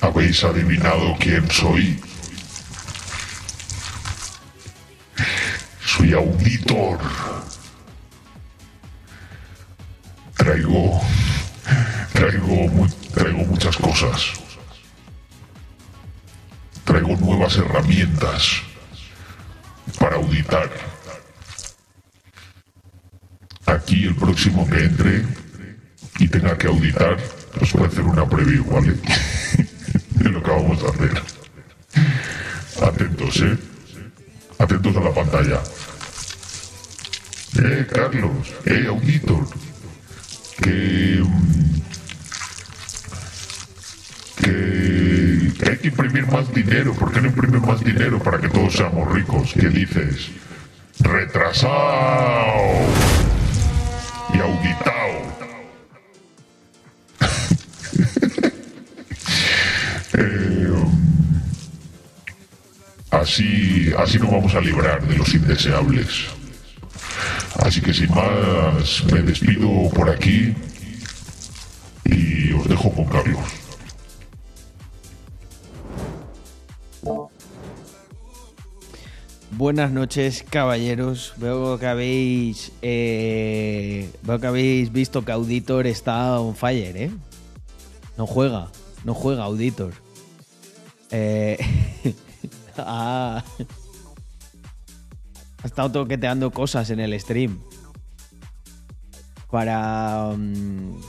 ¿Habéis adivinado quién soy? Soy auditor. Traigo. Traigo, traigo muchas cosas. Traigo nuevas herramientas que entre y tenga que auditar, os voy a hacer una preview, ¿vale? de lo que vamos a hacer. Atentos, ¿eh? Atentos a la pantalla. Eh, Carlos, eh, auditor. Que... Mm, que, que hay que imprimir más dinero. ¿Por qué no imprimen más dinero para que todos seamos ricos? ¿Qué dices? Retrasado y auditado. Eh, así, así nos vamos a librar de los indeseables. Así que sin más, me despido por aquí y os dejo con Carlos. Buenas noches, caballeros. Veo que habéis eh, veo que habéis visto que Auditor está on fire, ¿eh? No juega, no juega Auditor. Eh, ah, ha estado toqueteando cosas en el stream. Para. Mm,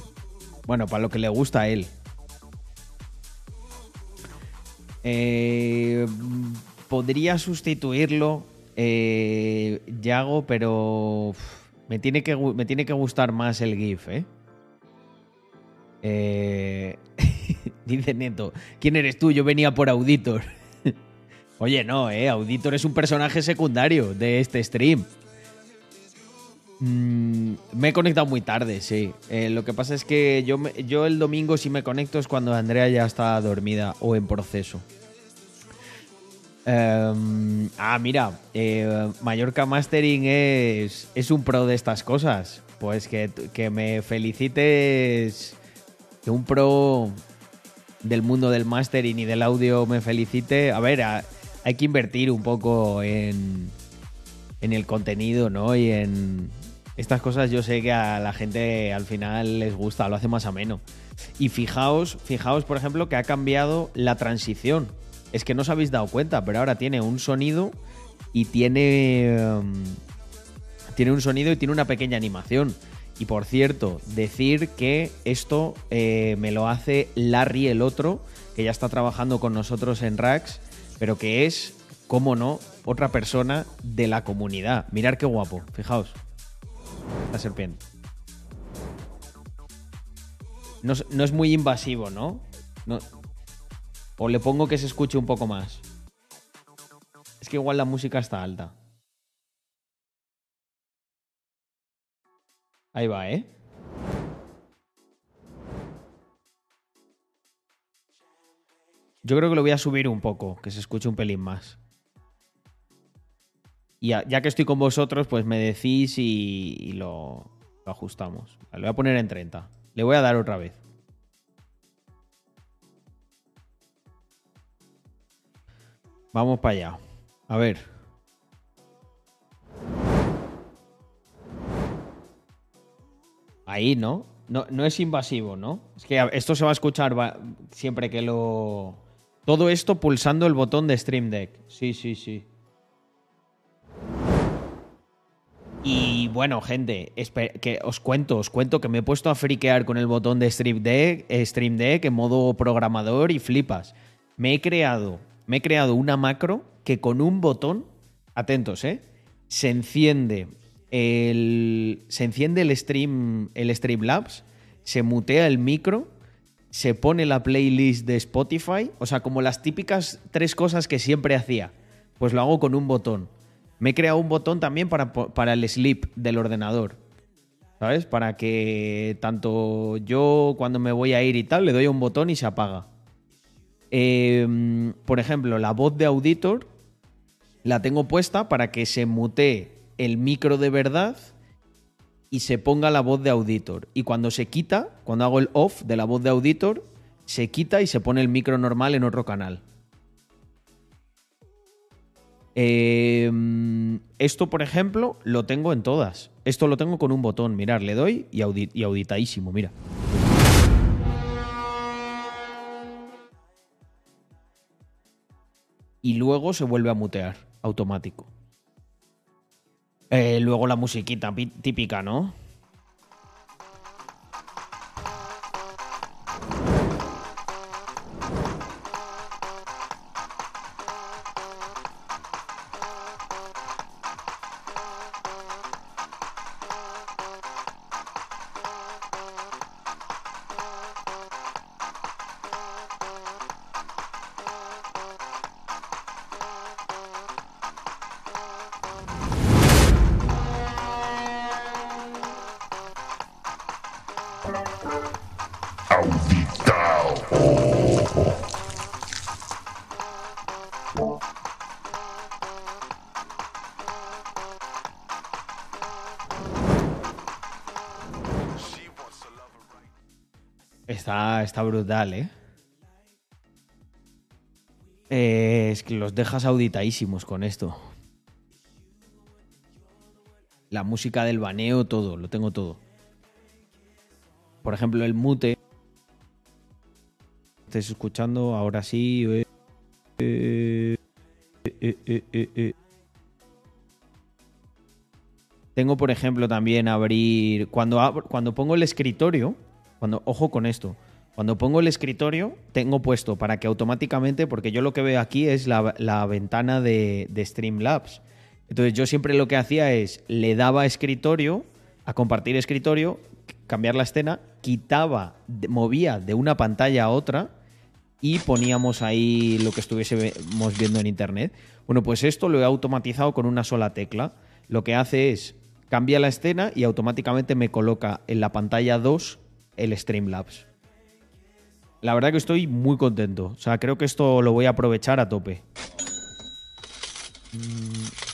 bueno, para lo que le gusta a él. Eh, podría sustituirlo eh, Yago, pero me tiene, que, me tiene que gustar más el GIF, ¿eh? eh dice Neto, ¿quién eres tú? Yo venía por Auditor. Oye, no, ¿eh? Auditor es un personaje secundario de este stream. Mm, me he conectado muy tarde, sí. Eh, lo que pasa es que yo, yo el domingo si me conecto es cuando Andrea ya está dormida o en proceso. Em, ah, mira, eh, Mallorca Mastering es, es un pro de estas cosas. Pues que, que me felicites, que un pro del mundo del mastering y del audio me felicite. A ver, hay que invertir un poco en, en el contenido, ¿no? Y en estas cosas yo sé que a la gente al final les gusta, lo hace más ameno. Y fijaos, fijaos, por ejemplo, que ha cambiado la transición es que no os habéis dado cuenta, pero ahora tiene un sonido y tiene. Um, tiene un sonido y tiene una pequeña animación. Y por cierto, decir que esto eh, me lo hace Larry el otro, que ya está trabajando con nosotros en Rax, pero que es, como no, otra persona de la comunidad. Mirar qué guapo, fijaos. La serpiente. No, no es muy invasivo, ¿no? No, o le pongo que se escuche un poco más. Es que igual la música está alta. Ahí va, ¿eh? Yo creo que lo voy a subir un poco, que se escuche un pelín más. Y ya, que estoy con vosotros, pues me decís y, lo, lo ajustamos. Le voy a poner en 30. Le voy a dar otra vez. Vamos para allá. A ver. Ahí, ¿no? ¿no? No es invasivo, ¿no? Es que esto se va a escuchar siempre que lo... Todo esto pulsando el botón de Stream Deck. Sí, sí, sí. Y bueno, gente, que os cuento, os cuento que me he puesto a friquear con el botón de Stream Deck, eh, Stream Deck en modo programador y flipas. Me he creado me he creado una macro que con un botón, atentos, ¿eh? Se enciende el, se enciende el stream, el Streamlabs, se mutea el micro, se pone la playlist de Spotify, o sea, como las típicas tres cosas que siempre hacía, pues lo hago con un botón. Me he creado un botón también para, para el sleep del ordenador. ¿Sabes? Para que tanto yo cuando me voy a ir y tal, le doy un botón y se apaga. Em, por ejemplo, la voz de Auditor la tengo puesta para que se mutee el micro de verdad y se ponga la voz de auditor. Y cuando se quita, cuando hago el off de la voz de auditor, se quita y se pone el micro normal en otro canal. Em, esto, por ejemplo, lo tengo en todas. Esto lo tengo con un botón. Mirar, le doy y, y auditadísimo, mira. Y luego se vuelve a mutear, automático. Eh, luego la musiquita típica, ¿no? Está, brutal, ¿eh? ¿eh? Es que los dejas auditadísimos con esto. La música del baneo, todo, lo tengo todo. Por ejemplo, el mute. Estáis escuchando, ahora sí. Eh, eh, tengo, por ejemplo, también abrir. Cuando, cuando pongo el escritorio, cuando, ojo con esto. Cuando pongo el escritorio, tengo puesto para que automáticamente, porque yo lo que veo aquí es la, ventana de, de, Streamlabs. Entonces yo siempre lo que hacía es, le daba escritorio, a compartir escritorio, cambiar la escena, quitaba, movía de una pantalla a otra y poníamos ahí lo que estuviésemos viendo en internet. Bueno, pues esto lo he automatizado con una sola tecla. Lo que hace es, cambia la escena y automáticamente me coloca en la pantalla 2 el Streamlabs. La verdad que estoy muy contento. O sea, creo que esto lo voy a aprovechar a tope. Mm.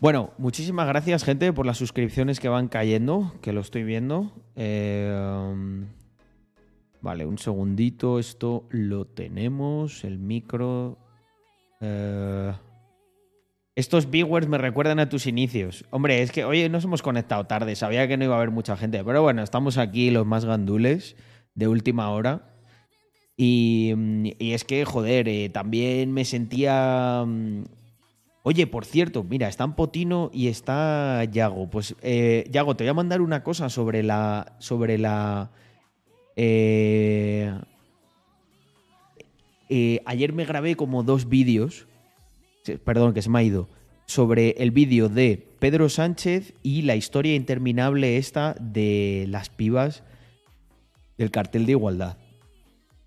Bueno, muchísimas gracias, gente, por las suscripciones que van cayendo, que lo estoy viendo. Eh, vale, un segundito. Esto lo tenemos. El micro. Eh, estos viewers me recuerdan a tus inicios. Hombre, es que hoy nos hemos conectado tarde. Sabía que no iba a haber mucha gente. Pero bueno, estamos aquí los más gandules de última hora. Y, es que, joder, eh, también me sentía... Mm, oye, por cierto, mira, están Potino y está Yago. Pues, eh, Yago, te voy a mandar una cosa sobre la... Sobre la... Eh, ayer me grabé como dos vídeos. Perdón, que se me ha ido. Sobre el vídeo de Pedro Sánchez y la historia interminable esta de las pibas del cartel de igualdad.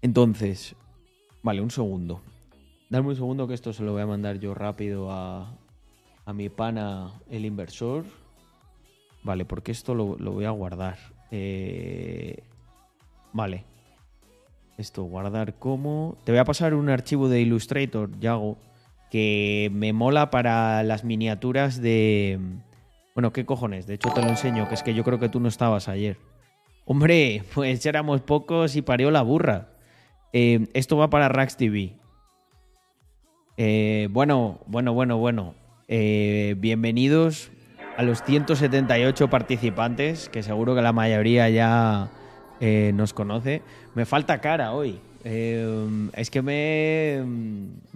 Entonces, vale, un segundo. Dame un segundo que esto se lo voy a mandar yo rápido a, a mi pana, el inversor. Vale, porque esto lo, voy a guardar. Eh, vale. Esto, guardar como... Te voy a pasar un archivo de Illustrator, Yago, que me mola para las miniaturas de... Bueno, ¿qué cojones? De hecho te lo enseño, que es que yo creo que tú no estabas ayer. Hombre, pues éramos pocos y parió la burra. Eh, esto va para Rax TV. Eh, bueno, bueno, bueno, bueno. Eh, bienvenidos a los 178 participantes, que seguro que la mayoría ya nos conoce. Me falta cara hoy. Es que me,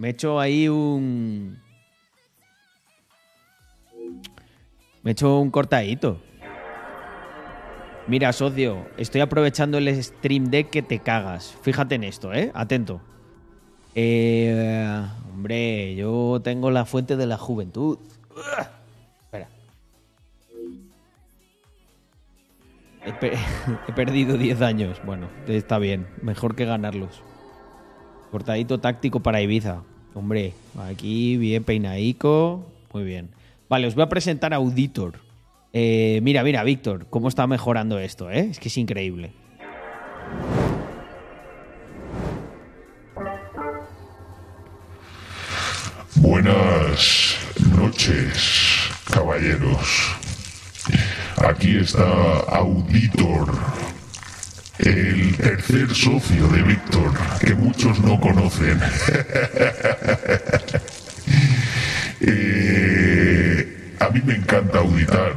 he hecho ahí un... Me he hecho un cortadito. Mira, socio, estoy aprovechando el Stream Deck que te cagas. Fíjate en esto, ¿eh? Atento. Eh, hombre, yo tengo la fuente de la juventud. espera. He, perdido 10 años. Bueno, está bien. Mejor que ganarlos. Cortadito táctico para Ibiza. Hombre, aquí bien peinadico. Muy bien. Vale, os voy a presentar a Auditor. Eh, mira, mira, Víctor, cómo está mejorando esto, ¿eh? Es que es increíble. Buenas noches, caballeros. Aquí está Auditor, el tercer socio de Víctor, que muchos no conocen. Eh, a mí me encanta auditar.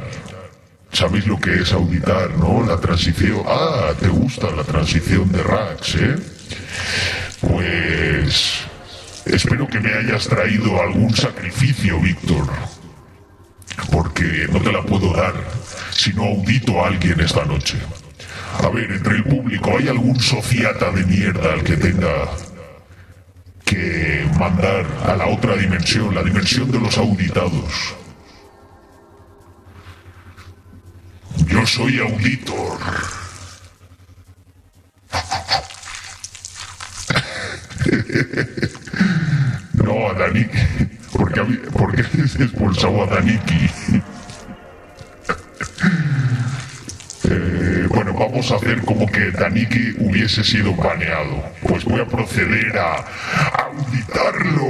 ¿Sabéis lo que es auditar, no? La transición. Ah, te gusta la transición de Rax, ¿eh? Pues... Espero que me hayas traído algún sacrificio, Víctor. Porque no te la puedo dar si no audito a alguien esta noche. A ver, entre el público, ¿hay algún sociata de mierda al que tenga que mandar a la otra dimensión, la dimensión de los auditados? Yo soy auditor. No, a Daniki. Porque, porque has expulsado a Daniki. Eh, bueno, vamos a hacer como que Daniki hubiese sido baneado. Pues voy a proceder a auditarlo.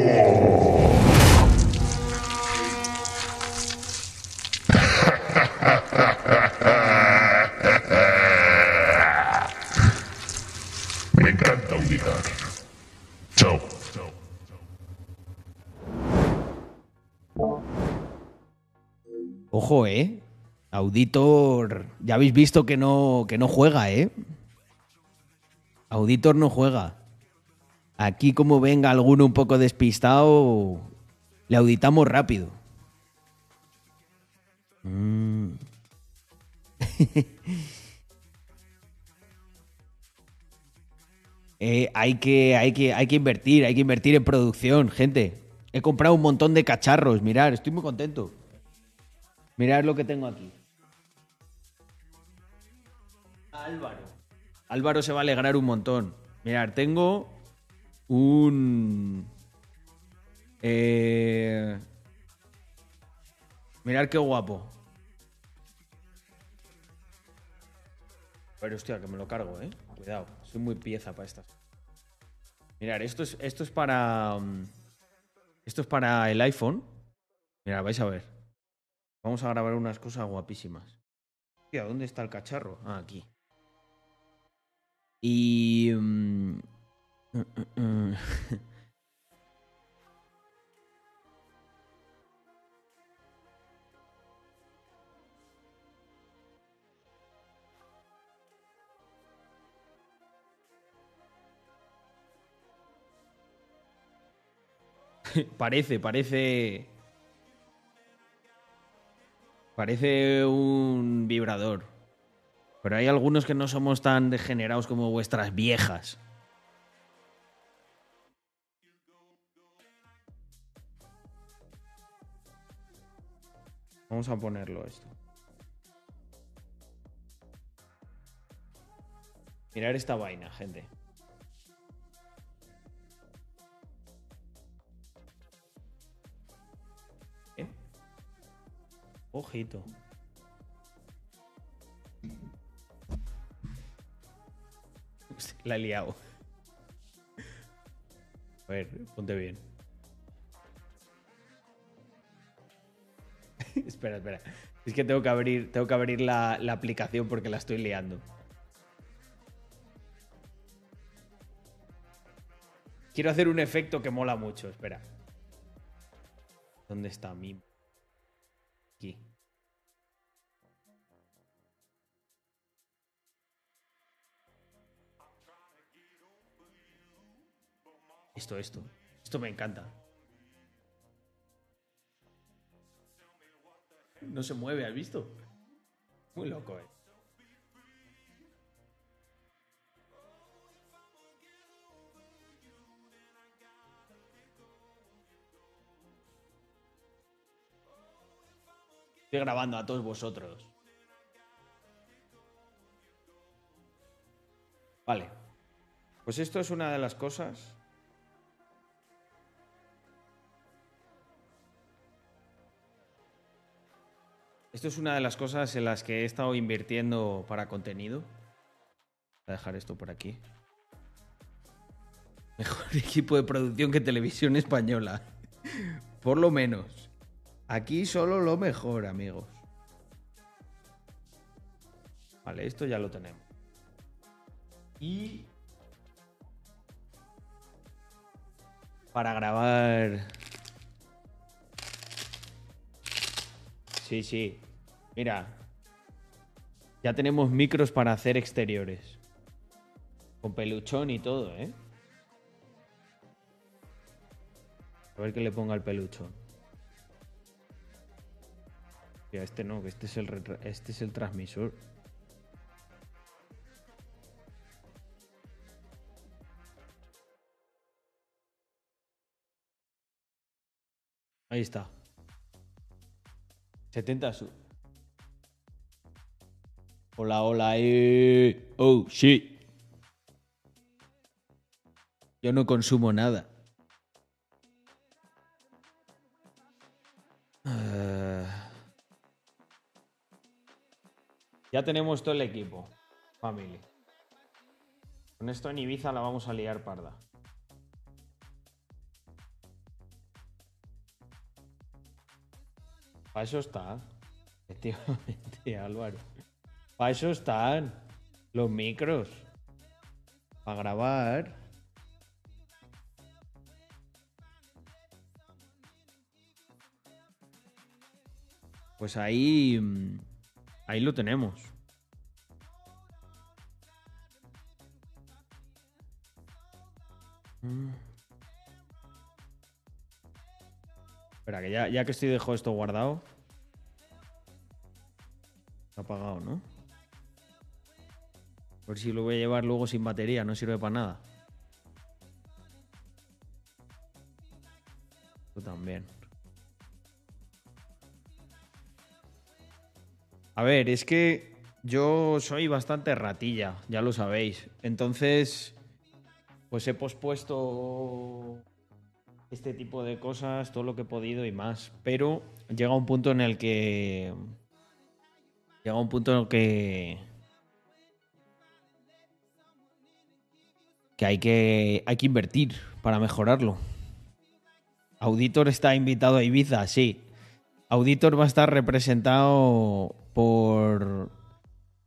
Me encanta auditar. Chao. Ojo, ¿eh? Auditor, ya habéis visto que no, que no juega, ¿eh? Auditor no juega. Aquí como venga alguno un poco despistado, le auditamos rápido. Mm. Eh, hay, que, hay, que, hay que invertir, hay que invertir en producción, gente. He comprado un montón de cacharros, mirad, estoy muy contento. Mirad lo que tengo aquí. Álvaro. Álvaro se va a alegrar un montón. Mirad, tengo un... Eh... Mirad qué guapo. Pero hostia, que me lo cargo, eh. Cuidado, soy muy pieza para estas. Mirad, esto es, esto es para... mm, Esto es para el iPhone. Mirad, vais a ver. Vamos a grabar unas cosas guapísimas. ¿dónde está el cacharro? Ah, aquí. Y... mm. parece, parece... Parece un vibrador. Pero hay algunos que no somos tan degenerados como vuestras viejas. Vamos a ponerlo esto. Mirar esta vaina, gente. Ojito. La he liado. A ver, ponte bien. espera, espera. Es que tengo que abrir, tengo que abrir la, la aplicación porque la estoy liando. Quiero hacer un efecto que mola mucho, espera. ¿Dónde está mi? Esto, esto. Esto me encanta. No se mueve, ¿has visto? Muy loco, eh. Estoy grabando a todos vosotros. Vale. Pues esto es una de las cosas. Esto es una de las cosas en las que he estado invirtiendo para contenido. Voy a dejar esto por aquí. Mejor equipo de producción que televisión española. Por lo menos. Aquí solo lo mejor, amigos. Vale, esto ya lo tenemos. Y para grabar. Sí, sí. Mira. Ya tenemos micros para hacer exteriores. Con peluchón y todo, ¿eh? A ver que le ponga el peluchón. Ya, este no, que este es el, este es el transmisor. Ahí está. 70 su. Hola, hola, eh. Oh, shit. Yo no consumo nada. Eh, Ya tenemos todo el equipo, family. Con esto en Ibiza la vamos a liar parda. Para eso está. Efectivamente, Álvaro. Para eso están los micros. Para grabar. Pues ahí. mm, Ahí lo tenemos. Mm. Espera, que ya, que estoy dejo esto guardado. Está apagado, ¿no? Por si lo voy a llevar luego sin batería, no sirve para nada. Tú también. A ver, es que yo soy bastante ratilla, ya lo sabéis. Entonces, pues he pospuesto este tipo de cosas, todo lo que he podido y más. Pero llega un punto en el que. Llega un punto en el que. Que hay que, hay que invertir para mejorarlo. Auditor está invitado a Ibiza, sí. Auditor va a estar representado por,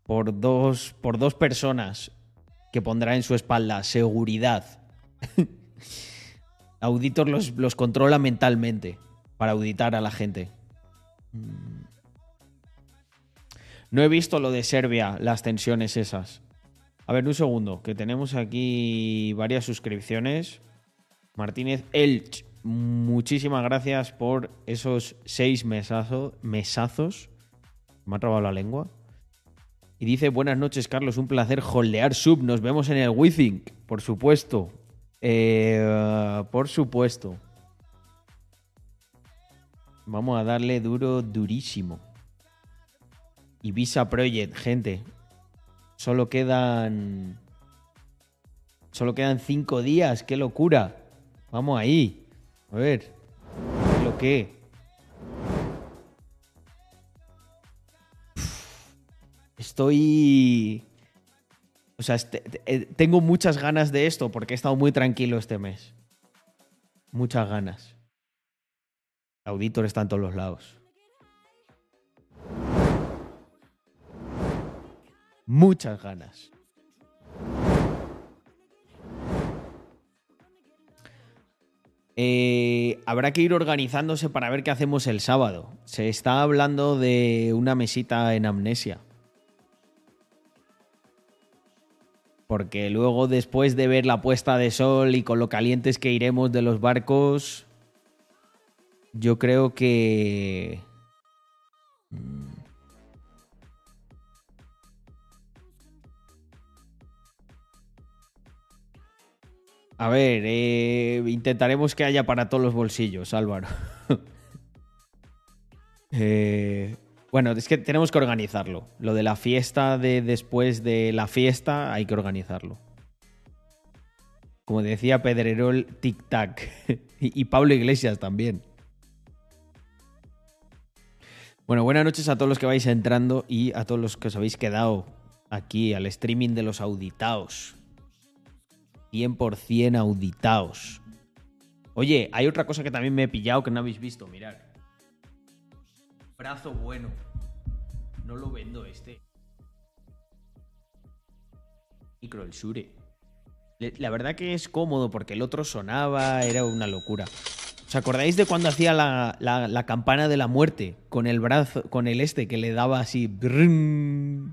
por, dos, por dos personas que pondrá en su espalda seguridad. Auditor los, los controla mentalmente para auditar a la gente. Mm. No he visto lo de Serbia, las tensiones esas. A ver, un segundo, que tenemos aquí varias suscripciones. Martínez Elch, muchísimas gracias por esos seis mesazo- mesazos. Me ha trabado la lengua. Y dice, buenas noches, Carlos, un placer holdear sub. Nos vemos en el Withink, por supuesto. Eh, por supuesto. Vamos a darle duro, durísimo. Ibiza Project, gente. Solo quedan. Solo quedan cinco días. ¡Qué locura! Vamos ahí. A ver. ¿Qué lo que? Estoy. O sea, este- eh, tengo muchas ganas de esto porque he estado muy tranquilo este mes. Muchas ganas. Auditor está en todos los lados. Muchas ganas. Eh, habrá que ir organizándose para ver qué hacemos el sábado. Se está hablando de una mesita en amnesia. Porque luego, después de ver la puesta de sol y con lo calientes que iremos de los barcos, yo creo que... mm, A ver, eh, intentaremos que haya para todos los bolsillos, Álvaro. Eh, bueno, es que tenemos que organizarlo. Lo de la fiesta de después de la fiesta hay que organizarlo. Como decía Pedrerol, tic-tac. y, y Pablo Iglesias también. Bueno, buenas noches a todos los que vais entrando y a todos los que os habéis quedado aquí al streaming de los auditaos. 100% auditaos. Oye, hay otra cosa que también me he pillado que no habéis visto, mirad. Brazo bueno. No lo vendo este. Micro el Shure. La verdad que es cómodo porque el otro sonaba, era una locura. ¿Os acordáis de cuando hacía la, la, campana de la muerte con el brazo, con el este que le daba así? Mm.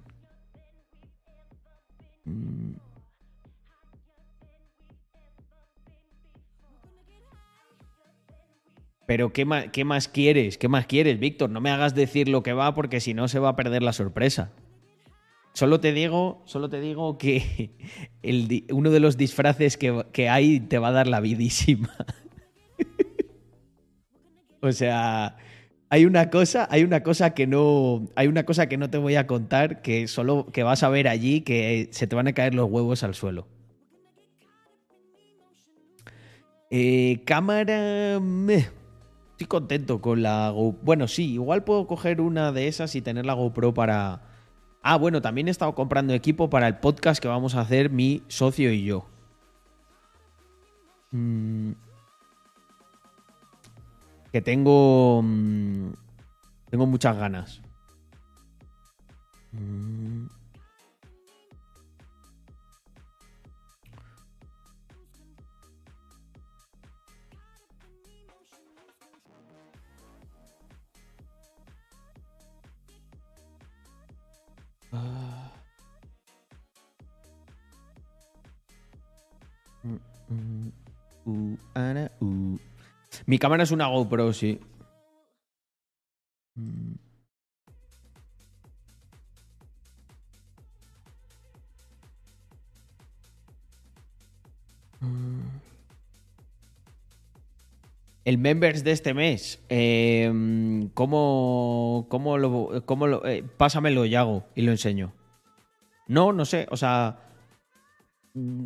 Pero ¿qué más, ¿qué más quieres? ¿Qué más quieres, Víctor? No me hagas decir lo que va porque si no se va a perder la sorpresa. Solo te digo, solo te digo que uno de los disfraces que, que, hay te va a dar la vidísima. o sea, hay una cosa, hay una cosa que no, hay una cosa que no te voy a contar que solo que vas a ver allí que se te van a caer los huevos al suelo. Eh, cámara, estoy contento con la GoPro. Bueno, sí, igual puedo coger una de esas y tener la GoPro para. Ah, bueno, también he estado comprando equipo para el podcast que vamos a hacer mi socio y yo. Mm. Que tengo. Mm, tengo muchas ganas. Mm. Ah. Mi cámara es una GoPro, sí. El members de este mes, em, ¿cómo, cómo lo, cómo lo eh, pásamelo y hago y lo enseño? No, no sé, o sea,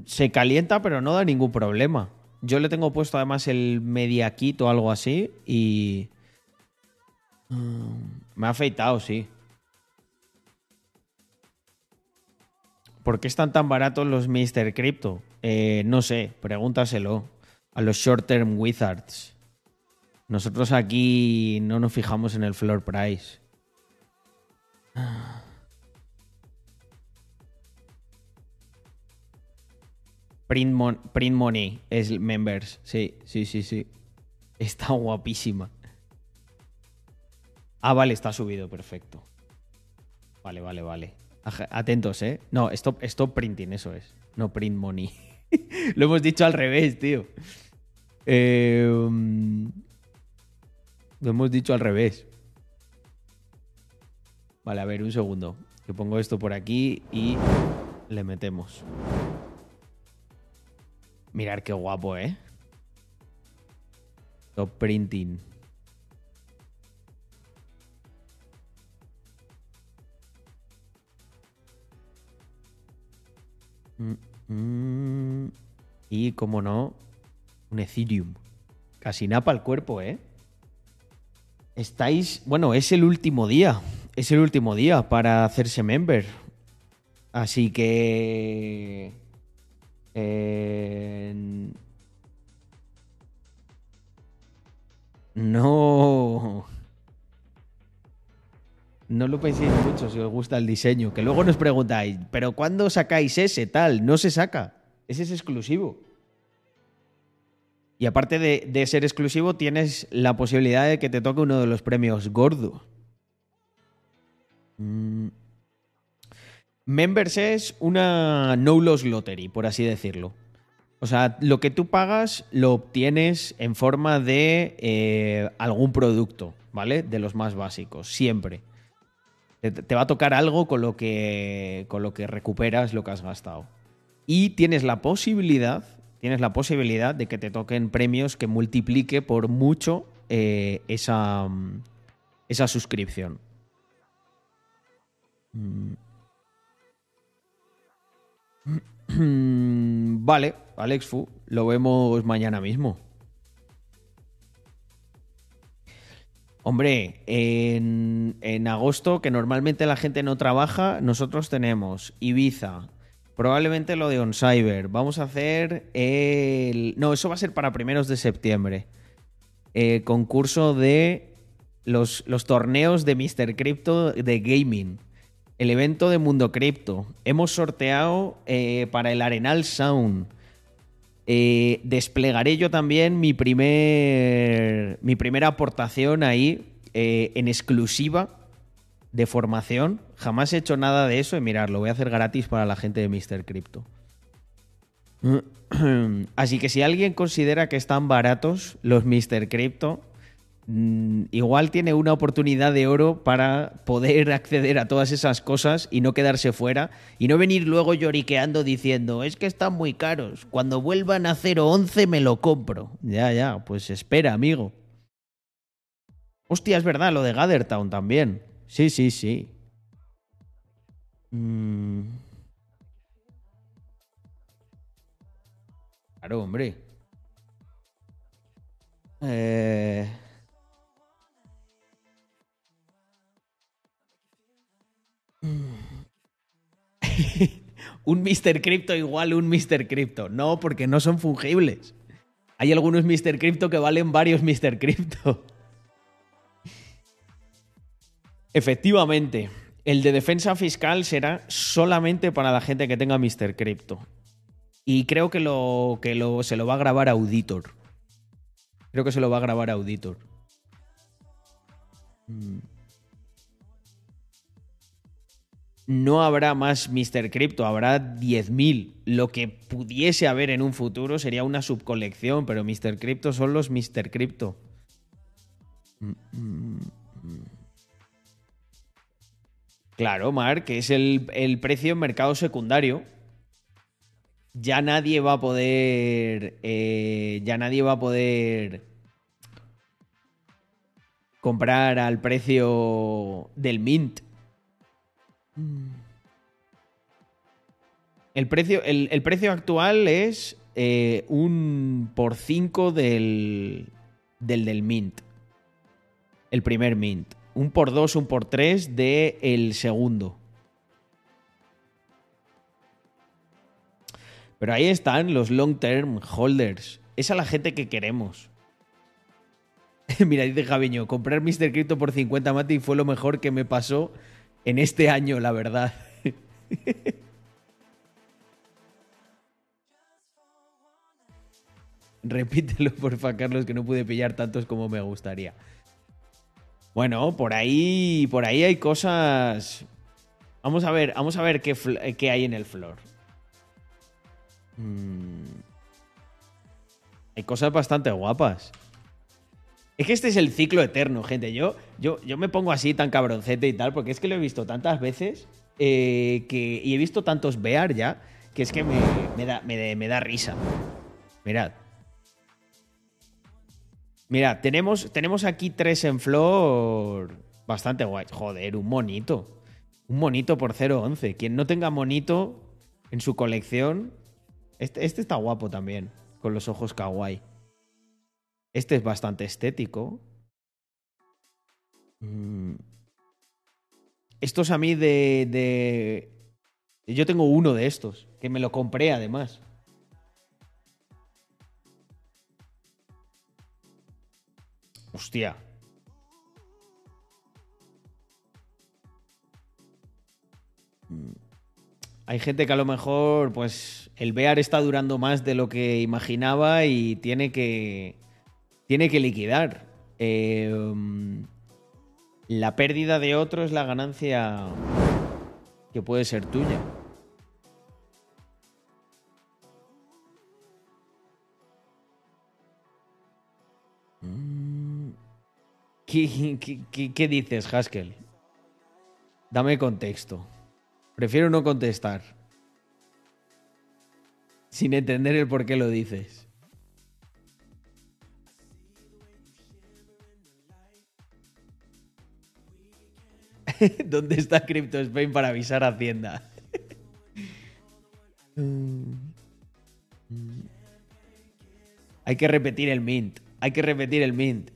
se calienta pero no da ningún problema. Yo le tengo puesto además el media kit o algo así y mm, me ha afeitado, sí. ¿Por qué están tan baratos los Mr. Crypto? Eh, no sé, pregúntaselo a los Short Term Wizards. Nosotros aquí no nos fijamos en el floor price. Print, Money es members. Sí, sí, sí, sí. Está guapísima. Ah, vale, está subido, perfecto. Vale, vale, vale. Atentos, ¿eh? No, stop, stop printing, eso es. No print money. Lo hemos dicho al revés, tío. Eh, lo hemos dicho al revés. Vale, a ver, un segundo. Que pongo esto por aquí y le metemos. Mirar qué guapo, ¿eh? Top printing. Mm, mm. Y, como no, un Ethereum. Casi napa el cuerpo, ¿eh? Estáis, bueno, es el último día, es el último día para hacerse member. Así que... no... No lo penséis mucho si os gusta el diseño, que luego nos preguntáis, pero ¿cuándo sacáis ese tal? No se saca, ese es exclusivo. Y aparte de, ser exclusivo, tienes la posibilidad de que te toque uno de los premios gordo. Mm. Members es una no loss lottery, por así decirlo. O sea, lo que tú pagas lo obtienes en forma de eh, algún producto, ¿vale? De los más básicos, siempre. Te, te, va a tocar algo con lo, que, con lo que recuperas lo que has gastado. Y tienes la posibilidad tienes la posibilidad de que te toquen premios que multiplique por mucho eh, esa, mm, esa, suscripción. Mm. Vale, Alex Fu, lo vemos mañana mismo. Hombre, en, en, agosto, que normalmente la gente no trabaja, nosotros tenemos Ibiza, Probablemente lo de OnCyber. Vamos a hacer el. No, eso va a ser para primeros de septiembre. Eh, concurso de los, los, torneos de Mr. Crypto de gaming. el evento de Mundo Cripto. Hemos sorteado eh, para el Arenal Sound. Eh, desplegaré yo también mi, primer, mi primera aportación ahí en exclusiva de formación. Jamás he hecho nada de eso y mirar, lo voy a hacer gratis para la gente de Mr. Crypto. Así que si alguien considera que están baratos los Mr. Crypto, mm, igual tiene una oportunidad de oro para poder acceder a todas esas cosas y no quedarse fuera y no venir luego lloriqueando diciendo es que están muy caros. Cuando vuelvan a 0.11 me lo compro. Ya, ya, pues espera, amigo. Hostia, es verdad, lo de Gathertown también. Sí, sí, sí. Mm. Claro, hombre. Eh... un Mr. Crypto igual un Mr. Crypto. No, porque no son fungibles. Hay algunos Mr. Crypto que valen varios Mr. Crypto. Efectivamente, el de defensa fiscal será solamente para la gente que tenga Mr. Crypto. Y creo que, lo, que lo, se lo va a grabar Auditor. Creo que se lo va a grabar Auditor. Mm. No habrá más Mr. Crypto, habrá 10.000. Lo que pudiese haber en un futuro sería una subcolección, pero Mr. Crypto son los Mr. Crypto. Mm, mm, claro, Mark, que es el, el precio en mercado secundario ya nadie va a poder. Eh, ya nadie va a poder comprar al precio del Mint. El precio, el, precio actual es eh, un por 5 del, del del Mint. El primer Mint. Un por 2, un por 3 del segundo. Pero ahí están los long term holders. Esa es la gente que queremos. Mira, dice Javiño, comprar Mr. Crypto por 50 mati fue lo mejor que me pasó en este año, la verdad. Repítelo, porfa, Carlos, que no pude pillar tantos como me gustaría. Bueno, por ahí, por ahí hay cosas. Vamos a ver, vamos a ver qué, qué hay en el floor. Mm. Hay cosas bastante guapas. Es que este es el ciclo eterno, gente. Yo, yo, yo me pongo así tan cabroncete y tal, porque es que lo he visto tantas veces eh, que, y he visto tantos Bear ya, que es que me, da, me, da risa. Mirad. Mirad, tenemos, tenemos aquí tres en flor bastante guay. Joder, un monito. Un monito por 0.11. Quien no tenga monito en su colección, este, este, está guapo también, con los ojos kawaii. Este es bastante estético. Mm. Estos a mí de... Yo tengo uno de estos, que me lo compré además. Hostia. Mm. Hay gente que a lo mejor, pues, el Bear está durando más de lo que imaginaba y tiene que, tiene que liquidar. Em, la pérdida de otro es la ganancia que puede ser tuya. Qué dices, Haskell? Dame contexto. Prefiero no contestar. Sin entender el por qué lo dices. ¿Dónde está Crypto Spain para avisar a Hacienda? Hay que repetir el mint. Hay que repetir el mint.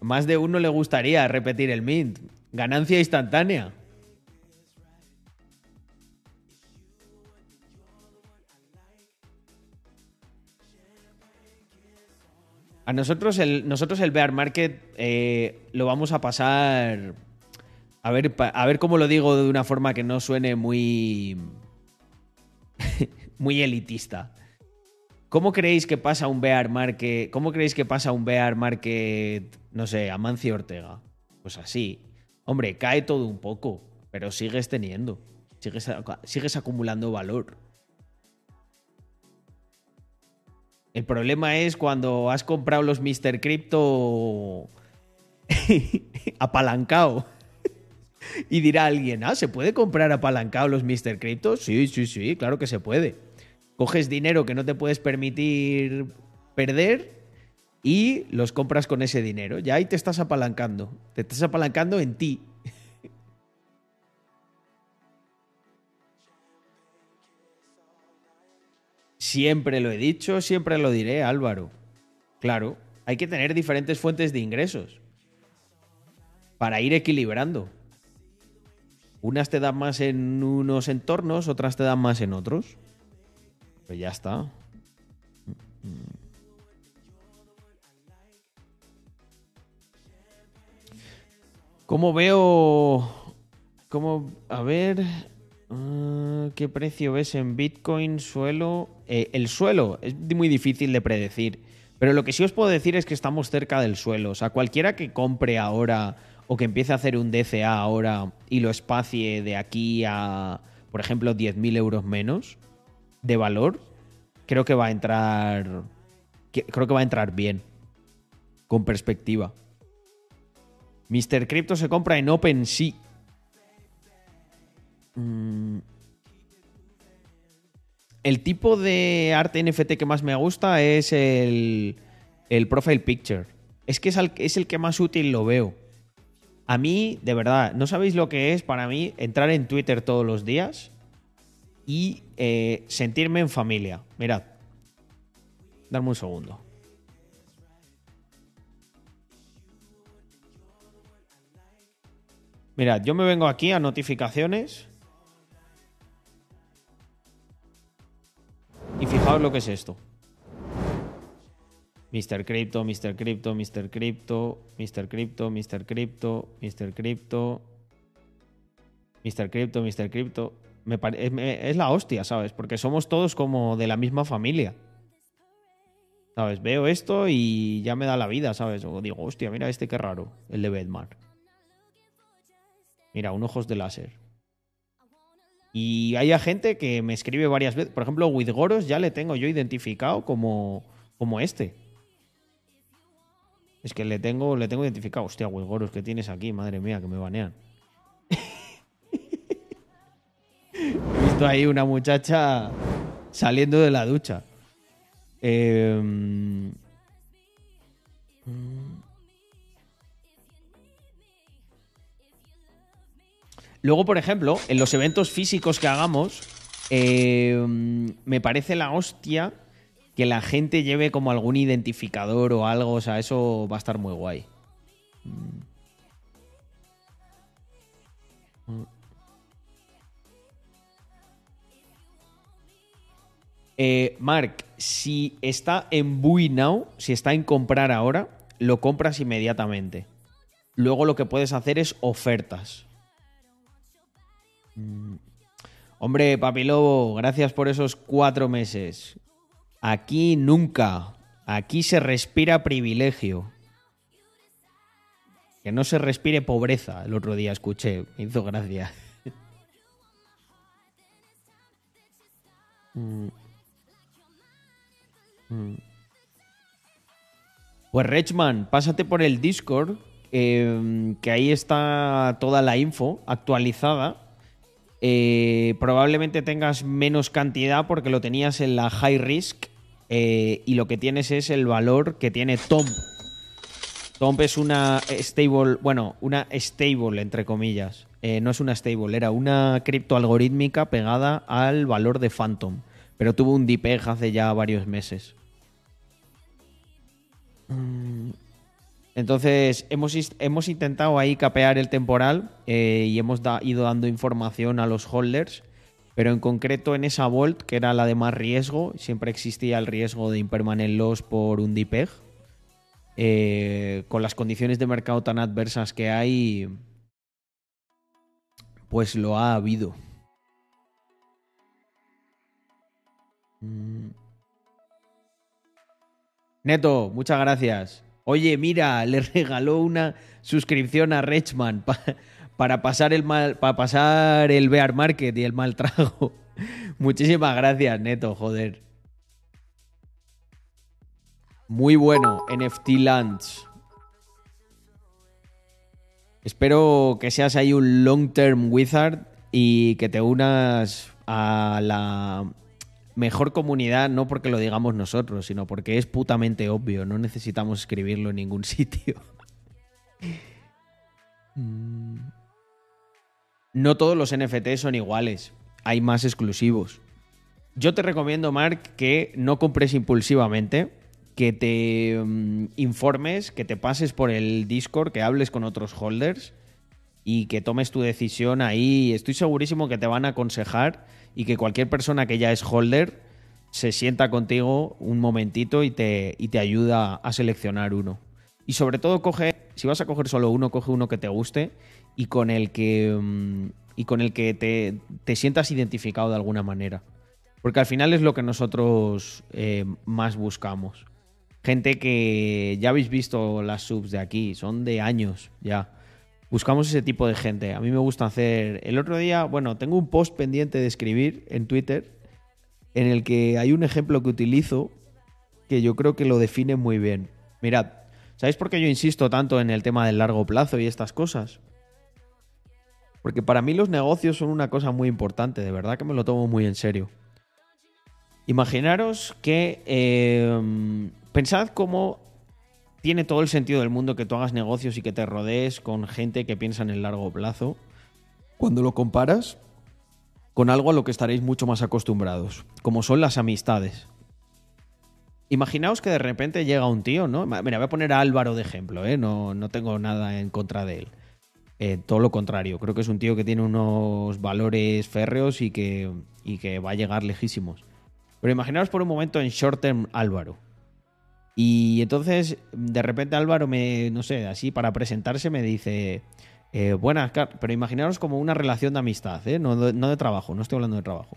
Más de uno le gustaría repetir el mint. Ganancia instantánea. A nosotros el, nosotros el bear market eh, lo vamos a pasar A ver, a ver cómo lo digo de una forma que no suene muy. muy elitista. ¿Cómo creéis que pasa un bear market? ¿Cómo creéis que pasa un bear market, no sé, Amancio Ortega? Pues así. Hombre, cae todo un poco, pero sigues teniendo. Sigues, sigues acumulando valor. El problema es cuando has comprado los Mr. Crypto apalancado. y dirá alguien, ah, ¿se puede comprar apalancado los Mr. Crypto? Sí, sí, sí, claro que se puede. Coges dinero que no te puedes permitir perder y los compras con ese dinero. Ya ahí te estás apalancando. Te estás apalancando en ti. Siempre lo he dicho, siempre lo diré, Álvaro. Claro, hay que tener diferentes fuentes de ingresos para ir equilibrando. Unas te dan más en unos entornos, otras te dan más en otros. Pues ya está. ¿Cómo veo? ¿Cómo? A ver. Ah, ¿Qué precio ves en Bitcoin, suelo? Eh, el suelo es muy difícil de predecir. Pero lo que sí os puedo decir es que estamos cerca del suelo. O sea, cualquiera que compre ahora o que empiece a hacer un DCA ahora y lo espacie de aquí a, por ejemplo, 10.000 euros menos de valor, creo que va a entrar. Creo que va a entrar bien. Con perspectiva. Mr. Crypto se compra en OpenSea. Mm. El tipo de arte NFT que más me gusta es el, el Profile Picture. Es que es el, es el que más útil lo veo. A mí, de verdad, no sabéis lo que es para mí entrar en Twitter todos los días y eh, sentirme en familia. Mirad. Darme un segundo. Mirad, yo me vengo aquí a notificaciones. Y fijaos lo que es esto. Mr. Crypto, Mr. Crypto, Mr. Crypto, Mr. Crypto, Mr. Crypto, Mr. Crypto, Mr. Crypto, Mr. Crypto. Es la hostia, ¿sabes? Porque somos todos como de la misma familia. ¿Sabes? Veo esto y ya me da la vida, ¿sabes? O digo, hostia, mira este qué raro, el de Bedmar. Mira, un ojos de láser. Y hay gente que me escribe varias veces. Por ejemplo, Goros ya le tengo yo identificado como, como este. Es que le tengo, le tengo identificado. Hostia, Goros, ¿qué tienes aquí? Madre mía, que me banean. Visto ahí una muchacha saliendo de la ducha. Em, luego, por ejemplo, en los eventos físicos que hagamos, em, me parece la hostia que la gente lleve como algún identificador o algo, o sea, eso va a estar muy guay. Eh, Mark, si está en Buy Now, si está en comprar ahora, lo compras inmediatamente. Luego lo que puedes hacer es ofertas. Mm. Hombre, Papilobo, gracias por esos cuatro meses. Aquí nunca. Aquí se respira privilegio. Que no se respire pobreza. El otro día escuché, me hizo gracia. Mm. Mm. Pues Rechman, pásate por el Discord, em, que ahí está toda la info actualizada eh, probablemente tengas menos cantidad porque lo tenías en la high risk eh, y lo que tienes es el valor que tiene Tomb. Tomb es una stable, bueno, una stable entre comillas. Eh, no es una stable, era una cripto algorítmica pegada al valor de Phantom. Pero tuvo un DPEG hace ya varios meses. Mm. Entonces, hemos, hemos intentado ahí capear el temporal eh, y hemos ido dando información a los holders, pero en concreto en esa Volt, que era la de más riesgo, siempre existía el riesgo de impermanent loss por un DPEG. Eh, con las condiciones de mercado tan adversas que hay, pues lo ha habido. Mm. Neto, muchas gracias. Oye, mira, le regaló una suscripción a Rechman para pasar el mal, para pasar el bear market y el mal trago. Muchísimas gracias, Neto, joder. Muy bueno, NFT Lunch. Espero que seas ahí un long term wizard y que te unas a la mejor comunidad, no porque lo digamos nosotros, sino porque es putamente obvio. No necesitamos escribirlo en ningún sitio. Mm. no todos los NFT son iguales. Hay más exclusivos. Yo te recomiendo, Mark, que no compres impulsivamente que te mm, informes, que te pases por el Discord, que hables con otros holders y que tomes tu decisión ahí. Estoy segurísimo que te van a aconsejar y que cualquier persona que ya es holder se sienta contigo un momentito y te, y te ayuda a seleccionar uno. Y sobre todo coge, si vas a coger solo uno, coge uno que te guste y con el que, mm, y con el que te, te sientas identificado de alguna manera. Porque al final es lo que nosotros eh, más buscamos. Gente que ya habéis visto las subs de aquí, son de años ya. Buscamos ese tipo de gente. A mí me gusta hacer. El otro día, bueno, tengo un post pendiente de escribir en Twitter en el que hay un ejemplo que utilizo que yo creo que lo define muy bien. Mirad, ¿sabéis por qué yo insisto tanto en el tema del largo plazo y estas cosas? Porque para mí los negocios son una cosa muy importante, de verdad que me lo tomo muy en serio. Imaginaros que eh, Pensad cómo tiene todo el sentido del mundo que tú hagas negocios y que te rodees con gente que piensa en el largo plazo. Cuando lo comparas con algo a lo que estaréis mucho más acostumbrados, como son las amistades. Imaginaos que de repente llega un tío, ¿no? Mira, voy a poner a Álvaro de ejemplo, ¿eh? No, no tengo nada en contra de él. Eh, todo lo contrario, creo que es un tío que tiene unos valores férreos y que, y que va a llegar lejísimos. Pero imaginaos por un momento en short term Álvaro y entonces, de repente Álvaro me, no sé, así para presentarse me dice, eh, buenas, pero imaginaros como una relación de amistad, ¿eh? no, de, trabajo, no estoy hablando de trabajo.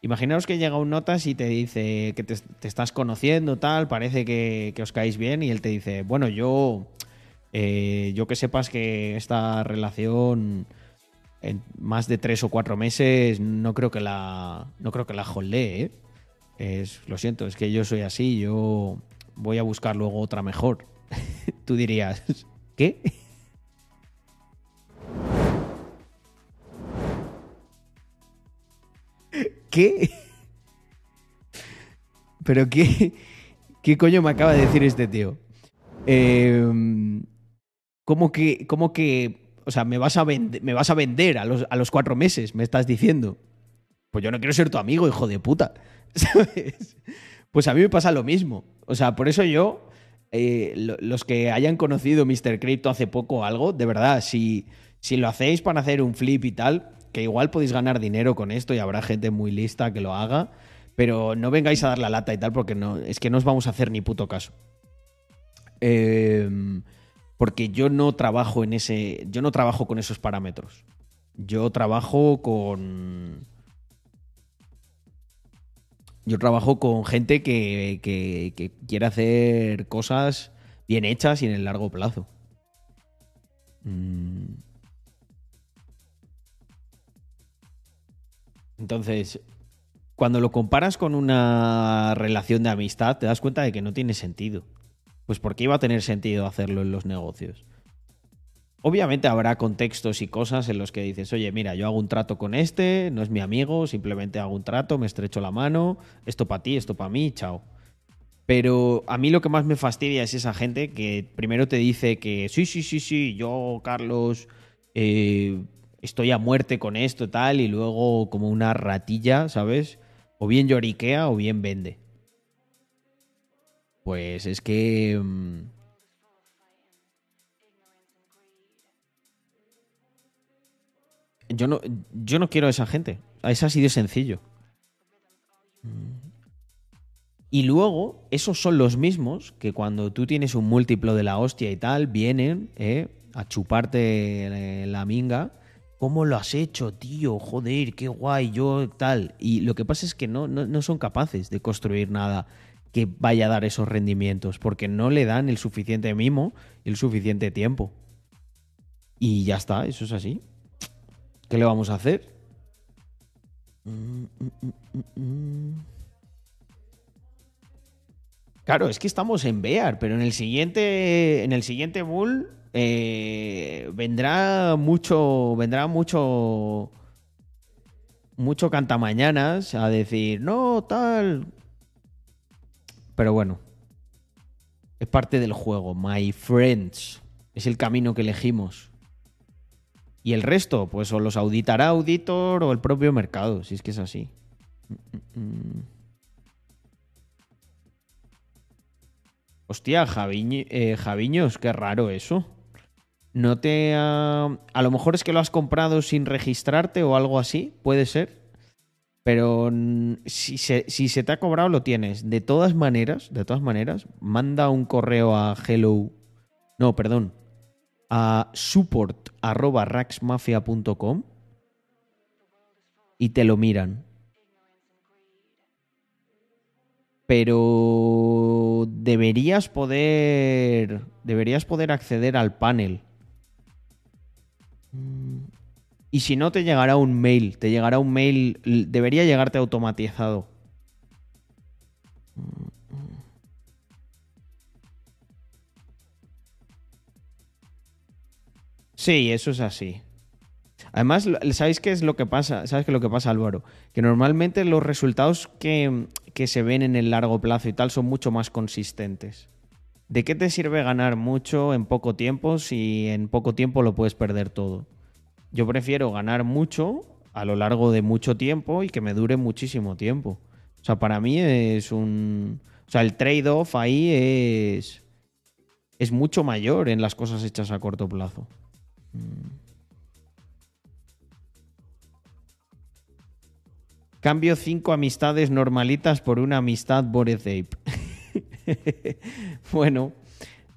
Imaginaros que llega un notas y te dice que te, estás conociendo, tal, parece que, os caéis bien y él te dice, bueno, yo, eh, yo que sepas que esta relación en más de tres o cuatro meses no creo que la, no creo que la ¿eh? Es, lo siento, es que yo soy así, yo voy a buscar luego otra mejor. Tú dirías, ¿qué? ¿Qué? ¿Pero qué, qué coño me acaba de decir este tío? Em, ¿Cómo que, cómo que, o sea, me vas a, me vas a vender a los, a los cuatro meses, me estás diciendo? Pues yo no quiero ser tu amigo, hijo de puta. ¿Sabes? Pues a mí me pasa lo mismo. O sea, por eso yo, eh, los que hayan conocido Mr. Crypto hace poco o algo, de verdad, si, si lo hacéis para hacer un flip y tal, que igual podéis ganar dinero con esto y habrá gente muy lista que lo haga, pero no vengáis a dar la lata y tal porque no, es que no os vamos a hacer ni puto caso. Em, porque yo no trabajo en ese. Yo no trabajo con esos parámetros. Yo trabajo con yo trabajo con gente que, quiere hacer cosas bien hechas y en el largo plazo. Mm. Entonces, cuando lo comparas con una relación de amistad, te das cuenta de que no tiene sentido. Pues ¿por qué iba a tener sentido hacerlo en los negocios? Obviamente habrá contextos y cosas en los que dices, oye, mira, yo hago un trato con este, no es mi amigo, simplemente hago un trato, me estrecho la mano, esto para ti, esto para mí, chao. Pero a mí lo que más me fastidia es esa gente que primero te dice que sí, sí, sí, sí, yo, Carlos, eh, estoy a muerte con esto, tal, y luego como una ratilla, ¿sabes? O bien lloriquea o bien vende. Pues es que... Mm, Yo no, yo no quiero a esa gente. Es así de sencillo. Y luego, esos son los mismos que cuando tú tienes un múltiplo de la hostia y tal, vienen eh, a chuparte la minga ¿Cómo lo has hecho, tío? Joder, qué guay, yo tal. Y lo que pasa es que no, no, no son capaces de construir nada que vaya a dar esos rendimientos, porque no le dan el suficiente mimo y el suficiente tiempo. Y ya está, eso es así. ¿Qué le vamos a hacer? Claro, es que estamos en Bear, pero en el siguiente, en el siguiente Bull eh, vendrá mucho, vendrá mucho, mucho cantamañanas a decir, no, tal. Pero bueno, es parte del juego, my friends. Es el camino que elegimos. Y el resto, pues o los auditará Auditor o el propio mercado, si es que es así. Hostia, eh, Javiños, qué raro eso. No te ha... A lo mejor es que lo has comprado sin registrarte o algo así, puede ser. Pero si se, si se te ha cobrado, lo tienes. De todas maneras, de todas maneras, manda un correo a Hello. No, perdón a support.raxmafia.com y te lo miran. Pero deberías poder. Deberías poder acceder al panel. Y si no, te llegará un mail. Te llegará un mail. Debería llegarte automatizado. Sí, eso es así. Además, ¿sabéis qué es lo que pasa? ¿Sabes qué es lo que pasa, Álvaro? Que normalmente los resultados que, que se ven en el largo plazo y tal son mucho más consistentes. ¿De qué te sirve ganar mucho en poco tiempo si en poco tiempo lo puedes perder todo? Yo prefiero ganar mucho a lo largo de mucho tiempo y que me dure muchísimo tiempo. O sea, para mí es un... O sea, el trade-off ahí es... es mucho mayor en las cosas hechas a corto plazo. Cambio cinco amistades normalitas por una amistad Bored bueno,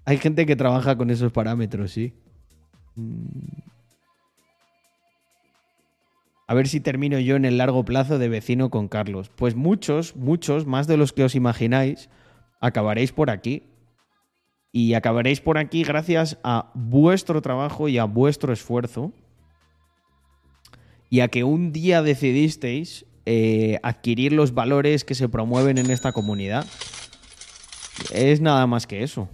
hay gente que trabaja con esos parámetros, sí. A ver si termino yo en el largo plazo de vecino con Carlos. Pues muchos, muchos, más de los que os imagináis, acabaréis por aquí y acabaréis por aquí gracias a vuestro trabajo y a vuestro esfuerzo y a que un día decidisteis eh, adquirir los valores que se promueven en esta comunidad. Es nada más que eso.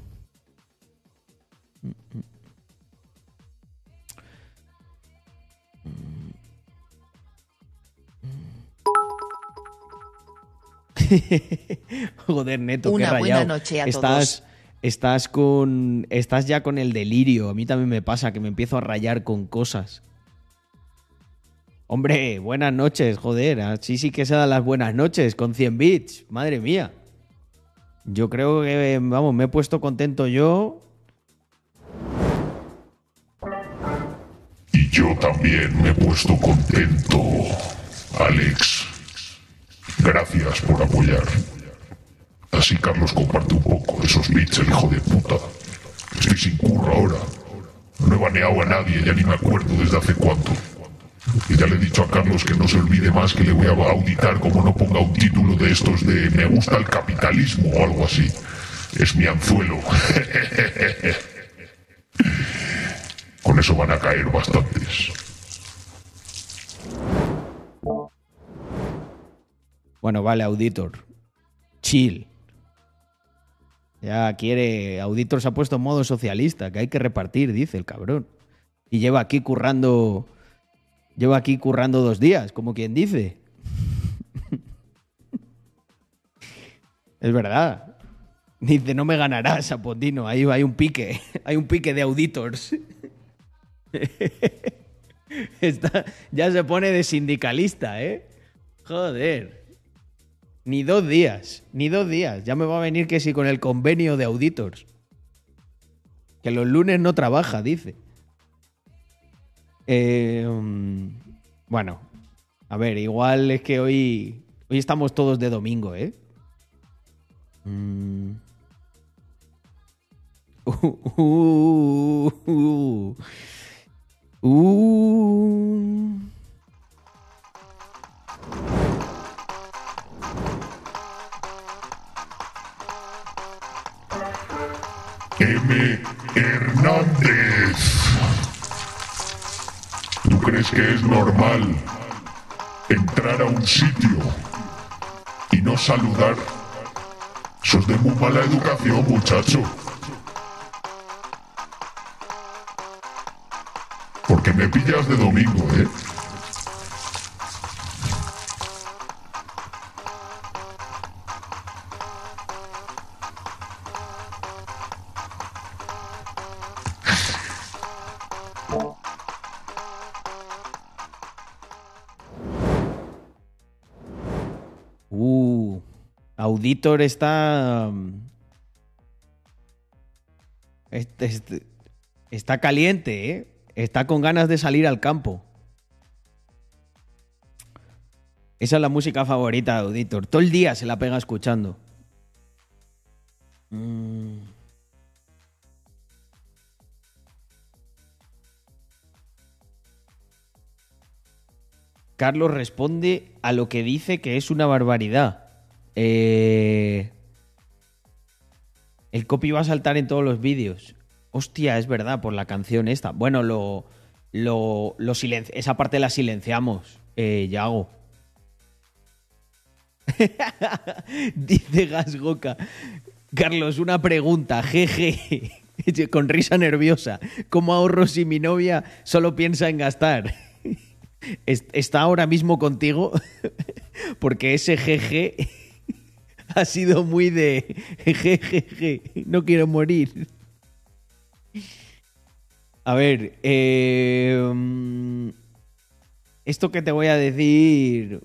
Joder, Neto, Una qué rayado. buena noche a Estás, estás con. Estás ya con el delirio. A mí también me pasa que me empiezo a rayar con cosas. Hombre, buenas noches, joder. Así sí que se dan las buenas noches con 100 bits. Madre mía. Yo creo que, vamos, me he puesto contento yo. Y yo también me he puesto contento, Alex. Gracias por apoyar. Así Carlos comparte un poco esos bits, el hijo de puta. Estoy sin curro ahora. No he baneado a nadie, ya ni me acuerdo desde hace cuánto. Y ya le he dicho a Carlos que no se olvide más que le voy a auditar como no ponga un título de estos de me gusta el capitalismo o algo así. Es mi anzuelo. Con eso van a caer bastantes. Bueno, vale, auditor. Chill. Ya quiere. Auditor se ha puesto en modo socialista, que hay que repartir, dice el cabrón. Y lleva aquí currando. Lleva aquí currando dos días, como quien dice. es verdad. Dice, no me ganarás, Apondino. Ahí hay un pique. Hay un pique de auditors. Está- ya se pone de sindicalista, ¿eh? Joder. Ni dos días, ni dos días. Ya me va a venir que sí con el convenio de auditors. Que los lunes no trabaja, dice. Mm, bueno, a ver, igual es que hoy, hoy estamos todos de domingo, ¿eh? Mm. Uh, uh, uh, M. Hernández. ¿Tú crees que es normal entrar a un sitio y no saludar? Sos de muy mala educación, muchacho. Porque me pillas de domingo, ¿eh? Auditor está. Este- está caliente, ¿eh? Está con ganas de salir al campo. Esa es la música favorita de Auditor. Todo el día se la pega escuchando. Mm. Carlos responde a lo que dice que es una barbaridad. Eh, El copy va a saltar en todos los vídeos. Hostia, es verdad, por la canción esta. Bueno, lo, lo, lo esa parte la silenciamos, eh, Yago. Dice Gasgoka. Carlos, una pregunta, jeje. Con risa nerviosa. ¿Cómo ahorro si mi novia solo piensa en gastar? ¿Es- ¿Está ahora mismo contigo? Porque ese jeje ha sido muy de jejeje, no quiero morir. A ver, mm, esto que te voy a decir,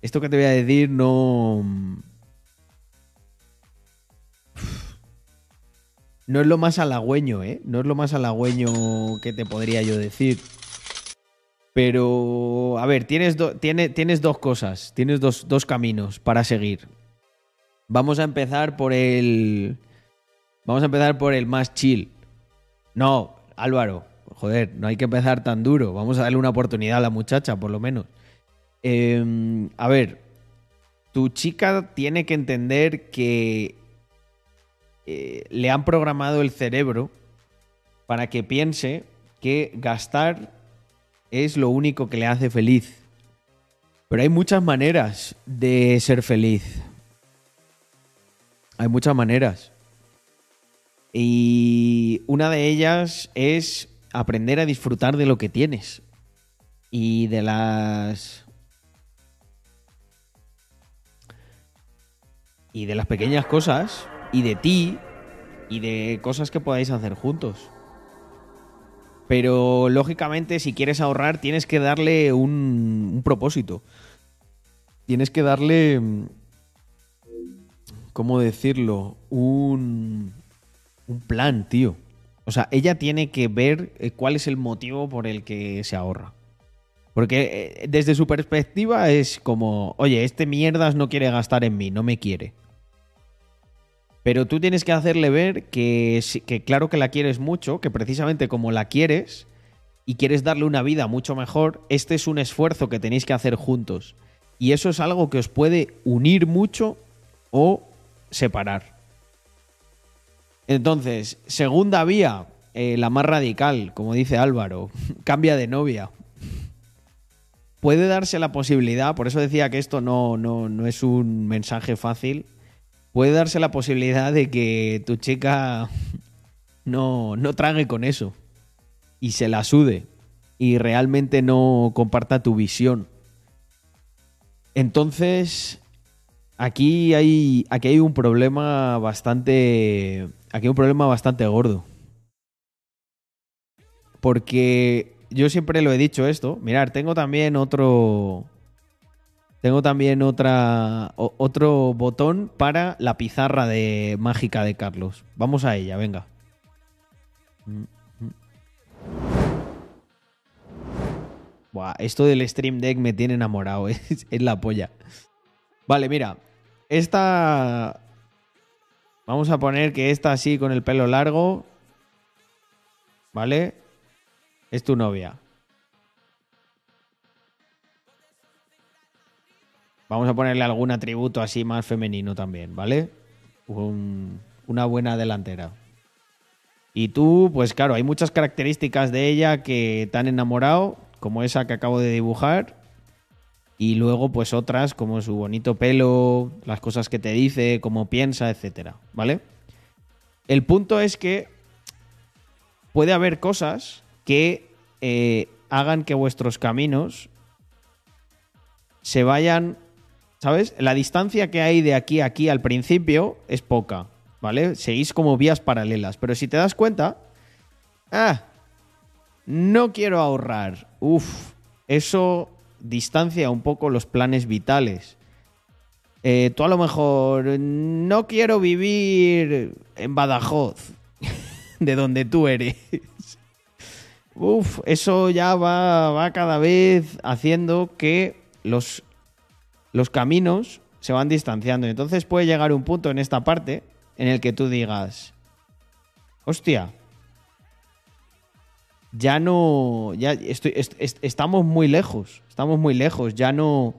esto que te voy a decir no... No es lo más halagüeño, ¿eh? No es lo más halagüeño que te podría yo decir. Pero, a ver, tienes, do- tiene- tienes dos cosas, tienes dos, dos caminos para seguir. Vamos a empezar por el... Vamos a empezar por el más chill. No, Álvaro, joder, no hay que empezar tan duro. Vamos a darle una oportunidad a la muchacha, por lo menos. Eh, a ver, tu chica tiene que entender que eh, le han programado el cerebro para que piense que gastar es lo único que le hace feliz. Pero hay muchas maneras de ser feliz. Hay muchas maneras. Y una de ellas es aprender a disfrutar de lo que tienes. Y de las... Y de las pequeñas cosas. Y de ti. Y de cosas que podáis hacer juntos. Pero lógicamente si quieres ahorrar tienes que darle un, un propósito. Tienes que darle... ¿Cómo decirlo? Un, un plan, tío. O sea, ella tiene que ver eh, cuál es el motivo por el que se ahorra. Porque eh, desde su perspectiva es como, oye, este mierdas no quiere gastar en mí, no me quiere. Pero tú tienes que hacerle ver que, que claro que la quieres mucho, que precisamente como la quieres y quieres darle una vida mucho mejor, este es un esfuerzo que tenéis que hacer juntos. Y eso es algo que os puede unir mucho o separar. Entonces, segunda vía, eh, la más radical, como dice Álvaro, cambia de novia. Puede darse la posibilidad, por eso decía que esto no, no, no es un mensaje fácil, puede darse la posibilidad de que tu chica no, no trague con eso y se la sude y realmente no comparta tu visión. Entonces, aquí hay, aquí hay un problema bastante. Aquí hay un problema bastante gordo. Porque yo siempre lo he dicho esto. Mirar, tengo también otro. Tengo también otra. otro botón para la pizarra de mágica de Carlos. Vamos a ella, venga. Buah, esto del Stream Deck me tiene enamorado, es la polla. Vale, mira, esta... Vamos a poner que esta así con el pelo largo, ¿vale? Es tu novia. Vamos a ponerle algún atributo así más femenino también, ¿vale? Un- una buena delantera. Y tú, pues claro, hay muchas características de ella que te han enamorado, como esa que acabo de dibujar. Y luego, pues otras, como su bonito pelo, las cosas que te dice, cómo piensa, etcétera, ¿vale? El punto es que puede haber cosas que eh, hagan que vuestros caminos se vayan, ¿sabes? La distancia que hay de aquí a aquí al principio es poca, ¿vale? Seguís como vías paralelas, pero si te das cuenta, ah, no quiero ahorrar, uf, eso distancia un poco los planes vitales. Eh, tú a lo mejor no quiero vivir en Badajoz, de donde tú eres. Uf, eso ya va, va cada vez haciendo que los, los caminos se van distanciando. Entonces puede llegar un punto en esta parte en el que tú digas, hostia, ya no, ya estoy, est- est- estamos muy lejos, estamos muy lejos, ya no,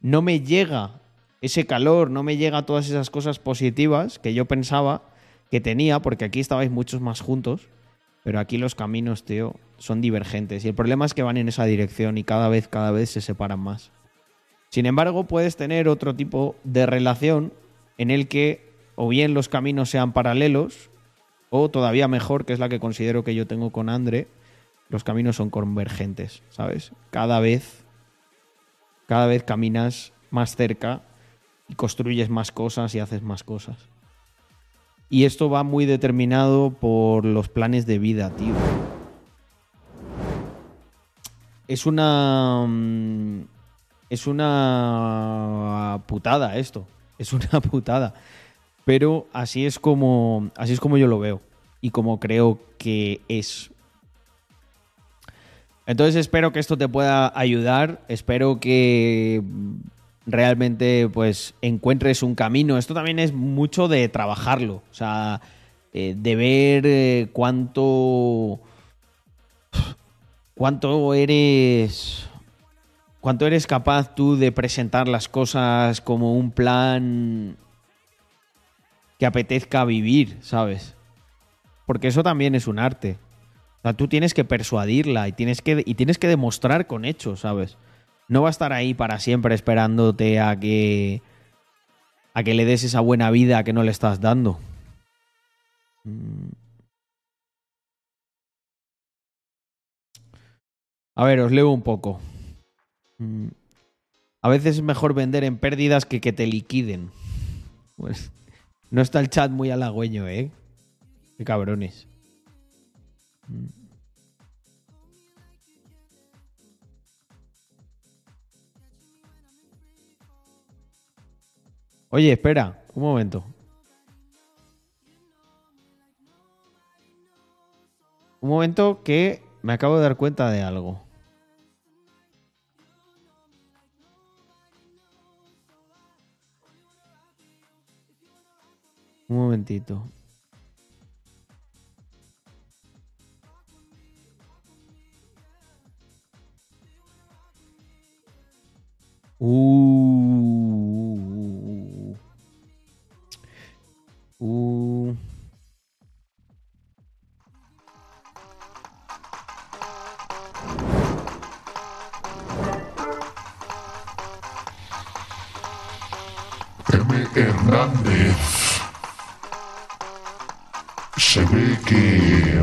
no me llega ese calor, no me llega todas esas cosas positivas que yo pensaba que tenía, porque aquí estabais muchos más juntos, pero aquí los caminos, tío, son divergentes y el problema es que van en esa dirección y cada vez, cada vez se separan más. Sin embargo, puedes tener otro tipo de relación en el que o bien los caminos sean paralelos o todavía mejor, que es la que considero que yo tengo con Andre, los caminos son convergentes, ¿sabes? Cada vez cada vez caminas más cerca y construyes más cosas y haces más cosas. Y esto va muy determinado por los planes de vida, tío. Es una. mm, Es una putada esto. Es una putada. Pero así es como. Así es como yo lo veo. Y como creo que es. Entonces espero que esto te pueda ayudar. Espero que realmente pues encuentres un camino. Esto también es mucho de trabajarlo. O sea, eh, de ver eh, cuánto. cuánto eres. cuánto eres capaz tú de presentar las cosas como un plan que apetezca vivir, ¿sabes? Porque eso también es un arte. O sea, tú tienes que persuadirla y tienes que, y tienes que demostrar con hechos, ¿sabes? No va a estar ahí para siempre esperándote a que. a que le des esa buena vida que no le estás dando. Mm. A ver, os leo un poco. Mm. A veces es mejor vender en pérdidas que que te liquiden. Pues no está el chat muy halagüeño, ¿eh? Qué cabrones. Oye, espera, un momento. Un momento que me acabo de dar cuenta de algo. Un momentito. Uh. Uh. M. Hernández. Se ve que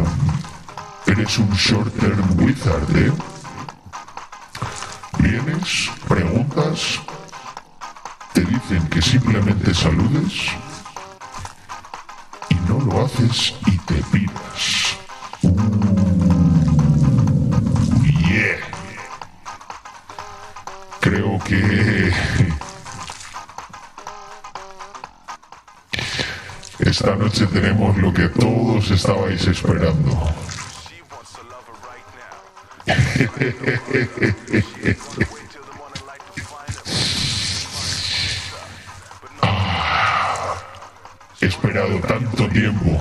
eres un short term wizard, ¿eh? Vienes, preguntas, te dicen que simplemente saludes y no lo haces y te piras. Uh, yeah. Creo que esta noche tenemos lo que todos estabais esperando. He esperado tanto tiempo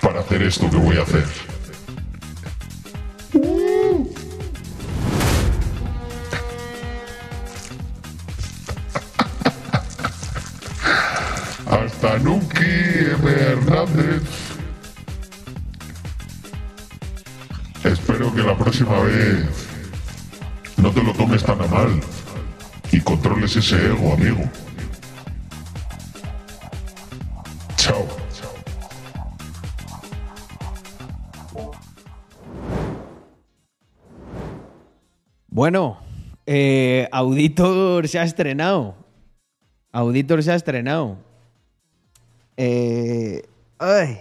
para hacer esto que voy a hacer. Próxima vez no te lo tomes tan a mal y controles ese ego, amigo. Chao. Bueno, eh, Auditor se ha estrenado. Auditor se ha estrenado. Eh, ay,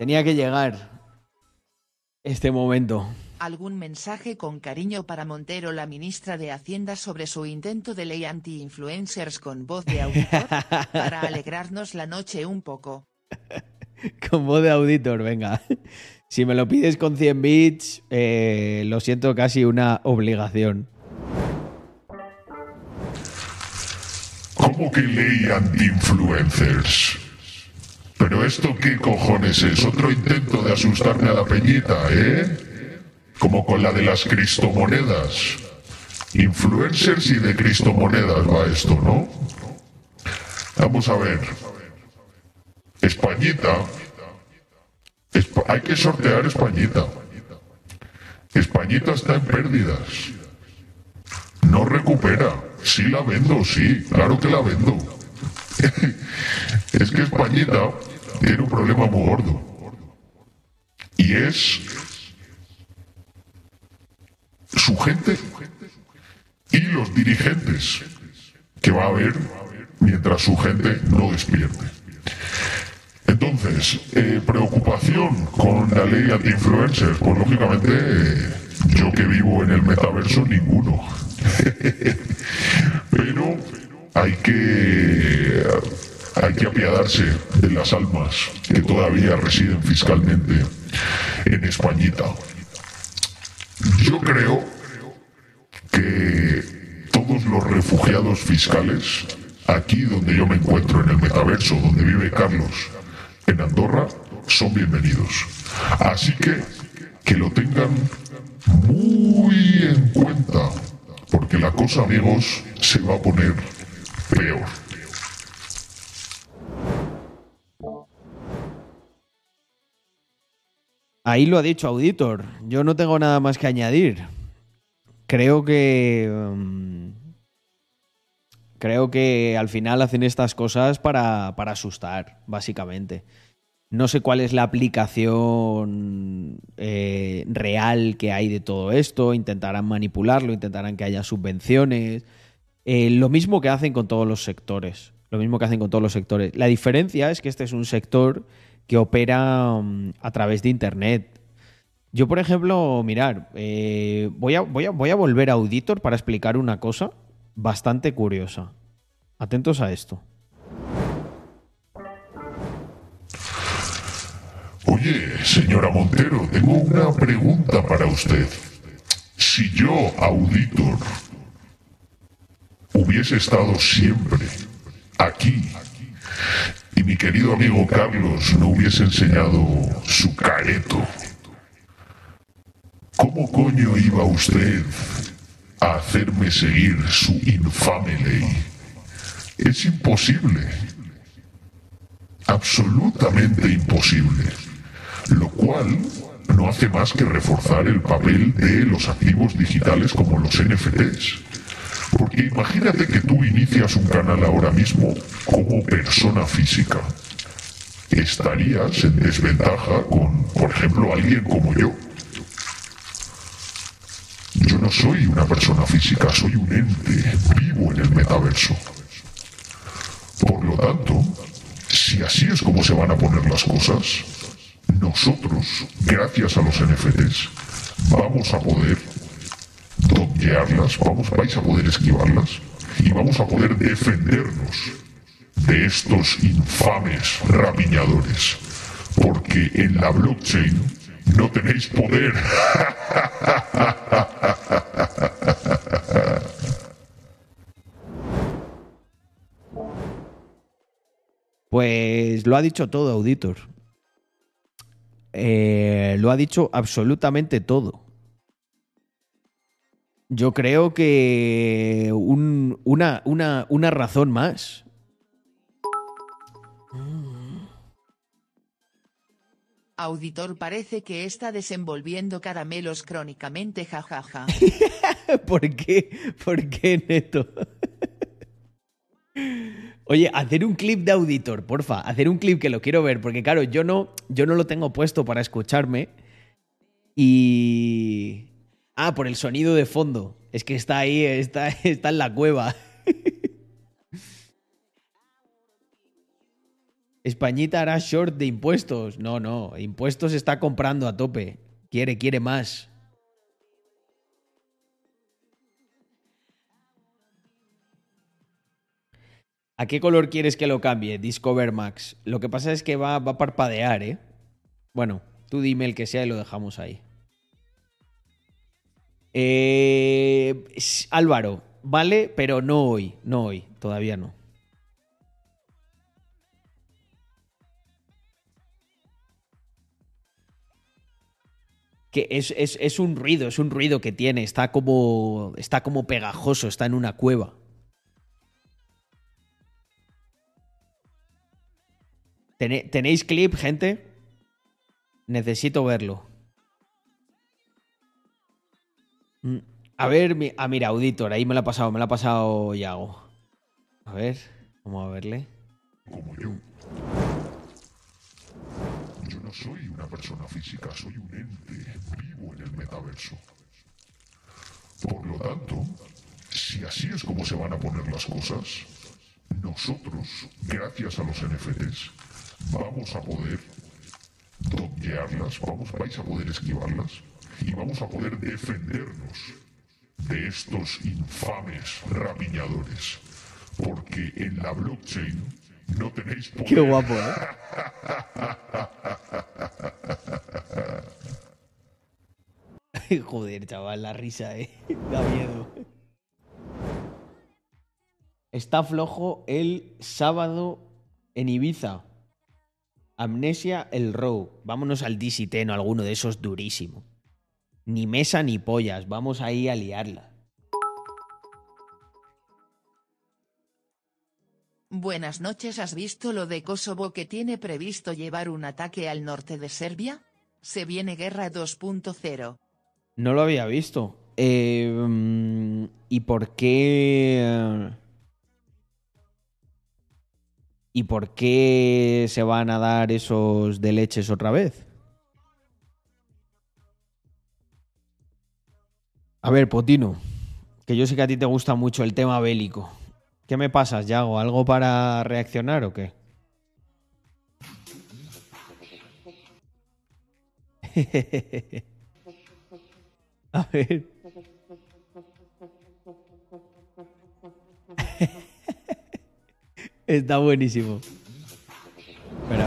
tenía que llegar este momento. ¿Algún mensaje con cariño para Montero, la ministra de Hacienda, sobre su intento de ley anti-influencers con voz de auditor? para alegrarnos la noche un poco. Con voz de auditor, venga. Si me lo pides con 100 bits, eh, lo siento casi una obligación. ¿Cómo que ley anti-influencers? Pero esto qué cojones es? Otro intento de asustarme a la peñita, ¿eh? Como con la de las cristomonedas. Influencers y de cristomonedas va esto, ¿no? Vamos a ver. Españita. Espa- hay que sortear Españita. Españita está en pérdidas. No recupera. Sí la vendo, sí, claro que la vendo. es que Españita tiene un problema muy gordo. Y es su gente y los dirigentes que va a haber mientras su gente no despierte. Entonces, eh, preocupación con la ley anti-influencers, pues lógicamente eh, yo que vivo en el metaverso, ninguno. Pero hay que hay que apiadarse de las almas que todavía residen fiscalmente en Españita. Yo creo que todos los refugiados fiscales, aquí donde yo me encuentro, en el metaverso, donde vive Carlos, en Andorra, son bienvenidos. Así que que lo tengan muy en cuenta, porque la cosa, amigos, se va a poner peor. Ahí lo ha dicho Auditor. Yo no tengo nada más que añadir. Creo que. mm, creo que al final hacen estas cosas para, para asustar, básicamente. No sé cuál es la aplicación eh, real que hay de todo esto. Intentarán manipularlo, intentarán que haya subvenciones. Eh, lo mismo que hacen con todos los sectores. Lo mismo que hacen con todos los sectores. La diferencia es que este es un sector que opera mm, a través de Internet. Yo, por ejemplo, mirar, eh, voy, a, voy, a, voy a volver a Auditor para explicar una cosa bastante curiosa. Atentos a esto. Oye, señora Montero, tengo una pregunta para usted. Si yo, auditor, hubiese estado siempre aquí y mi querido amigo Carlos no hubiese enseñado su careto, ¿cómo coño iba usted a hacerme seguir su infame ley? Es imposible absolutamente imposible, lo cual no hace más que reforzar el papel de los activos digitales como los NFTs. Porque imagínate que tú inicias un canal ahora mismo como persona física. Estarías en desventaja con, por ejemplo, alguien como yo. Yo no soy una persona física, soy un ente vivo en el metaverso. Por lo tanto, si así es como se van a poner las cosas, nosotros, gracias a los NFTs, vamos a poder dodgearlas, vamos, vais a poder esquivarlas y vamos a poder defendernos de estos infames rapiñadores. Porque en la blockchain no tenéis poder. Pues lo ha dicho todo, Auditor. Eh, lo ha dicho absolutamente todo. Yo creo que una, una, una razón más. Mm. Auditor parece que está desenvolviendo caramelos crónicamente, jajaja. ¿Por qué? ¿Por qué, Neto? Oye, hacer un clip de auditor, porfa, hacer un clip que lo quiero ver, porque claro, yo no, yo no lo tengo puesto para escucharme. Y, Ah, por el sonido de fondo. Es que está ahí, está, está en la cueva. Españita hará short de impuestos. No, no, impuestos está comprando a tope. Quiere, quiere más. ¿A qué color quieres que lo cambie? Discover Max. Lo que pasa es que va, va a parpadear, ¿eh? Bueno, tú dime el que sea y lo dejamos ahí. Eh, Álvaro, vale, pero no hoy, no hoy, todavía no. Que es, es- es un ruido, es un ruido que tiene, está como, está como pegajoso, está en una cueva. ¿Tenéis clip, gente? Necesito verlo. A ver, ah, mira, Auditor, ahí me lo ha pasado, me lo ha pasado Yago. A ver, vamos a verle. como yo. Yo no soy una persona física, soy un ente vivo en el metaverso. Por lo tanto, si así es como se van a poner las cosas, nosotros, gracias a los NFTs, vamos a poder dodgearlas, vamos, vais a poder esquivarlas y vamos a poder defendernos de estos infames rapiñadores. Porque en la blockchain no tenéis poder. Qué guapo, ¿eh? Joder, chaval, la risa, ¿eh? Da miedo. Está flojo el sábado en Ibiza. Amnesia el Row. Vámonos al DCT, no alguno de esos durísimo. Ni mesa ni pollas. Vamos ahí a liarla. Buenas noches, ¿has visto lo de Kosovo que tiene previsto llevar un ataque al norte de Serbia? Se viene guerra 2.0. No lo había visto. Eh, mm, ¿Y por qué? ¿Y por qué se van a dar esos de leches otra vez? A ver, Potino, que yo sé que a ti te gusta mucho el tema bélico. ¿Qué me pasas, Yago? ¿Algo para reaccionar o qué? A ver. Está buenísimo. Espera.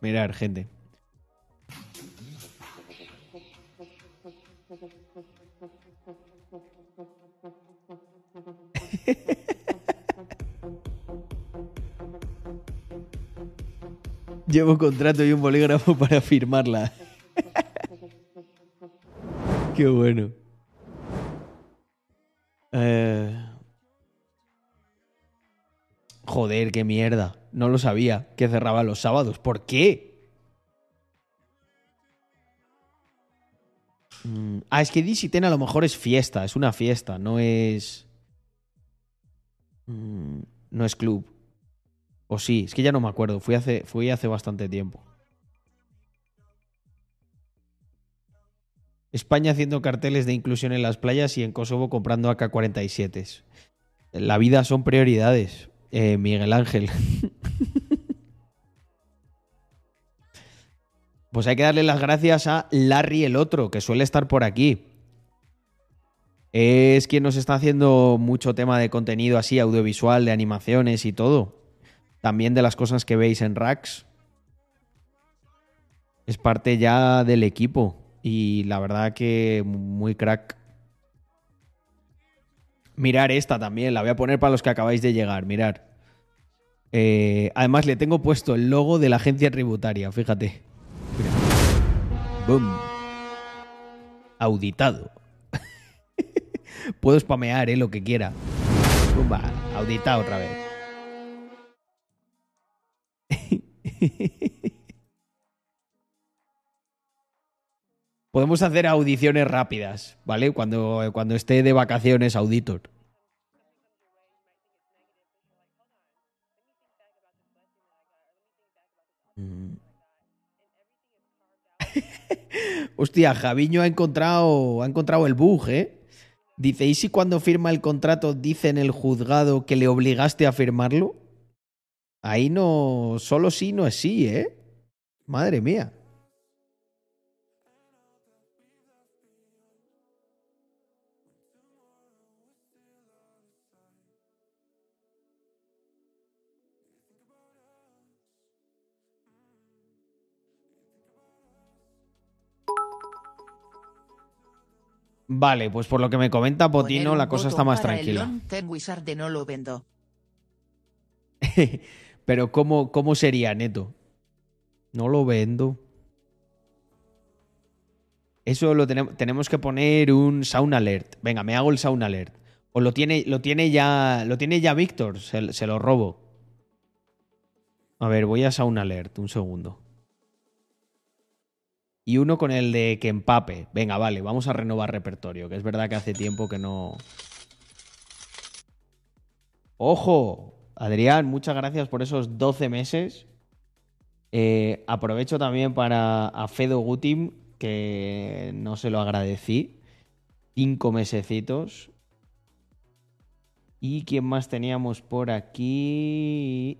Mirar, gente. Llevo contrato y un bolígrafo para firmarla. Qué bueno. Eh, Joder, qué mierda. No lo sabía que cerraba los sábados. ¿Por qué? Mm, Ah, es que Ten a lo mejor es fiesta, es una fiesta, no es. Mm, No es club. O sí, es que ya no me acuerdo. Fui hace, fui hace bastante tiempo. España haciendo carteles de inclusión en las playas y en Kosovo comprando AK-47. La vida son prioridades, eh, Miguel Ángel. pues hay que darle las gracias a Larry el otro, que suele estar por aquí. Es quien nos está haciendo mucho tema de contenido así, audiovisual, de animaciones y todo. También de las cosas que veis en Rax. Es parte ya del equipo. Y la verdad que muy crack. Mirar esta también, la voy a poner para los que acabáis de llegar, mirar. Eh, además le tengo puesto el logo de la agencia tributaria, fíjate. Boom. Auditado. Puedo spamear, eh, lo que quiera. Pumba, auditado otra vez. Podemos hacer audiciones rápidas, ¿vale? Cuando, cuando esté de vacaciones, auditor. Hostia, Javiño ha encontrado, ha encontrado el bug, ¿eh? Dice, ¿y si cuando firma el contrato dice en el juzgado que le obligaste a firmarlo? Ahí no, solo sí no es sí, ¿eh? Madre mía. Vale, pues por lo que me comenta Potino, la cosa está más tranquila. No lo vendo. Pero ¿cómo, ¿cómo sería, Neto? No lo vendo. Eso lo tenemos, tenemos que poner un sound alert. Venga, me hago el sound alert. O lo tiene, lo tiene ya. Lo tiene ya Víctor. Se, se lo robo. A ver, voy a sound alert. Un segundo. Y uno con el de que empape. Venga, vale, vamos a renovar repertorio. Que es verdad que hace tiempo que no. ¡Ojo! Adrián, muchas gracias por esos 12 meses. Eh, aprovecho también para a Fedo Gutim, que no se lo agradecí. Cinco mesecitos. ¿Y quién más teníamos por aquí?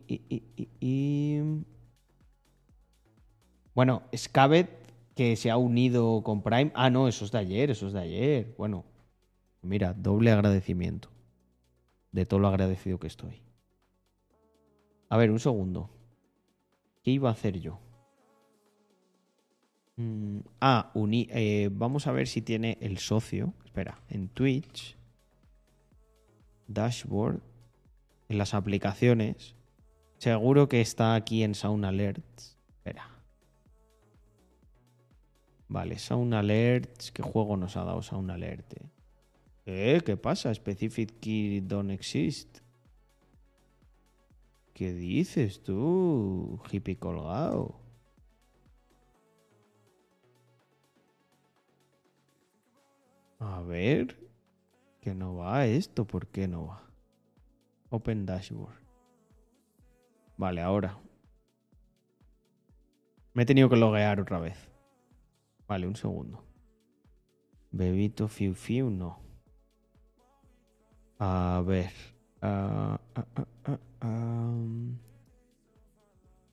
Bueno, Scavet, que se ha unido con Prime. Ah, no, eso es de ayer, eso es de ayer. Bueno, mira, doble agradecimiento. De todo lo agradecido que estoy. A ver, un segundo. ¿Qué iba a hacer yo? Mm, ah, uni- eh, vamos a ver si tiene el socio. Espera, en Twitch. Dashboard. En las aplicaciones. Seguro que está aquí en Sound Alerts. Espera. Vale, Sound Alerts. ¿Qué juego nos ha dado Sound Alert? ¿Eh? ¿Qué pasa? Specific key don't exist. ¿Qué dices tú, hippie colgado? A ver, que no va esto, ¿por qué no va? Open dashboard. Vale, ahora. Me he tenido que loguear otra vez. Vale, un segundo. Bebito Fiu Fiu, no. A ver. ah, ah, ah, ah, um,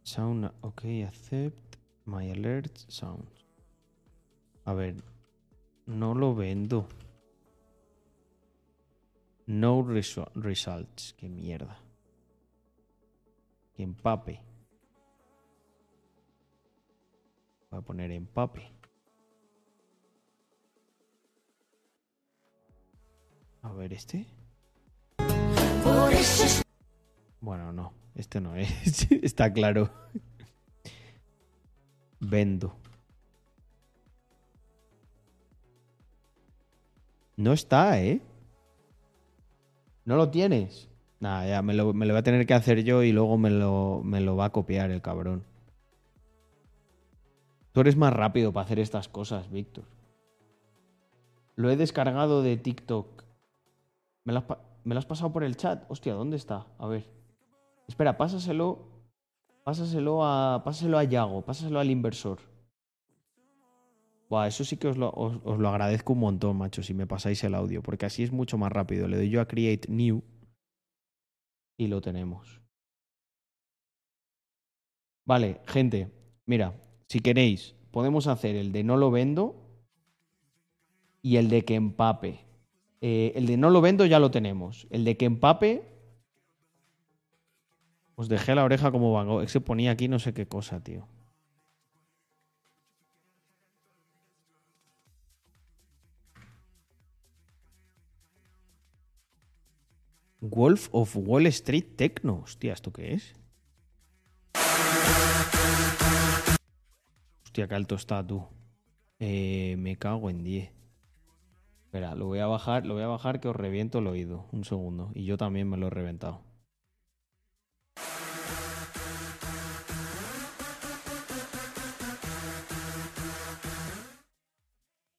sound, ok, accept my alerts sound. A ver, no lo vendo. No resu- results, qué mierda. Que empape. Voy a poner empape. A ver, este. Bueno, no, este no es. Está claro. Vendo. No está, ¿eh? No lo tienes. Nada, ya me lo, me lo voy a tener que hacer yo y luego me lo, me lo va a copiar el cabrón. Tú eres más rápido para hacer estas cosas, Víctor. Lo he descargado de TikTok. ¿Me lo, has, me has pasado por el chat? Hostia, ¿dónde está? A ver. Espera, pásaselo. Pásaselo a. Pásaselo a Yago, pásaselo al inversor. Buah, eso sí que os lo, os- os lo agradezco un montón, macho, si me pasáis el audio, porque así es mucho más rápido. Le doy yo a Create New y lo tenemos. Vale, gente, mira, si queréis, podemos hacer el de no lo vendo y el de que empape. Eh, el de no lo vendo ya lo tenemos. El de que empape. Os dejé la oreja como Van Gogh. Que ponía aquí no sé qué cosa, tío. Wolf of Wall Street Techno. Hostia, ¿esto qué es? Hostia, qué alto está tú. Eh, me cago en 10. Espera, lo voy a bajar, lo voy a bajar que os reviento el oído. Un segundo. Y yo también me lo he reventado.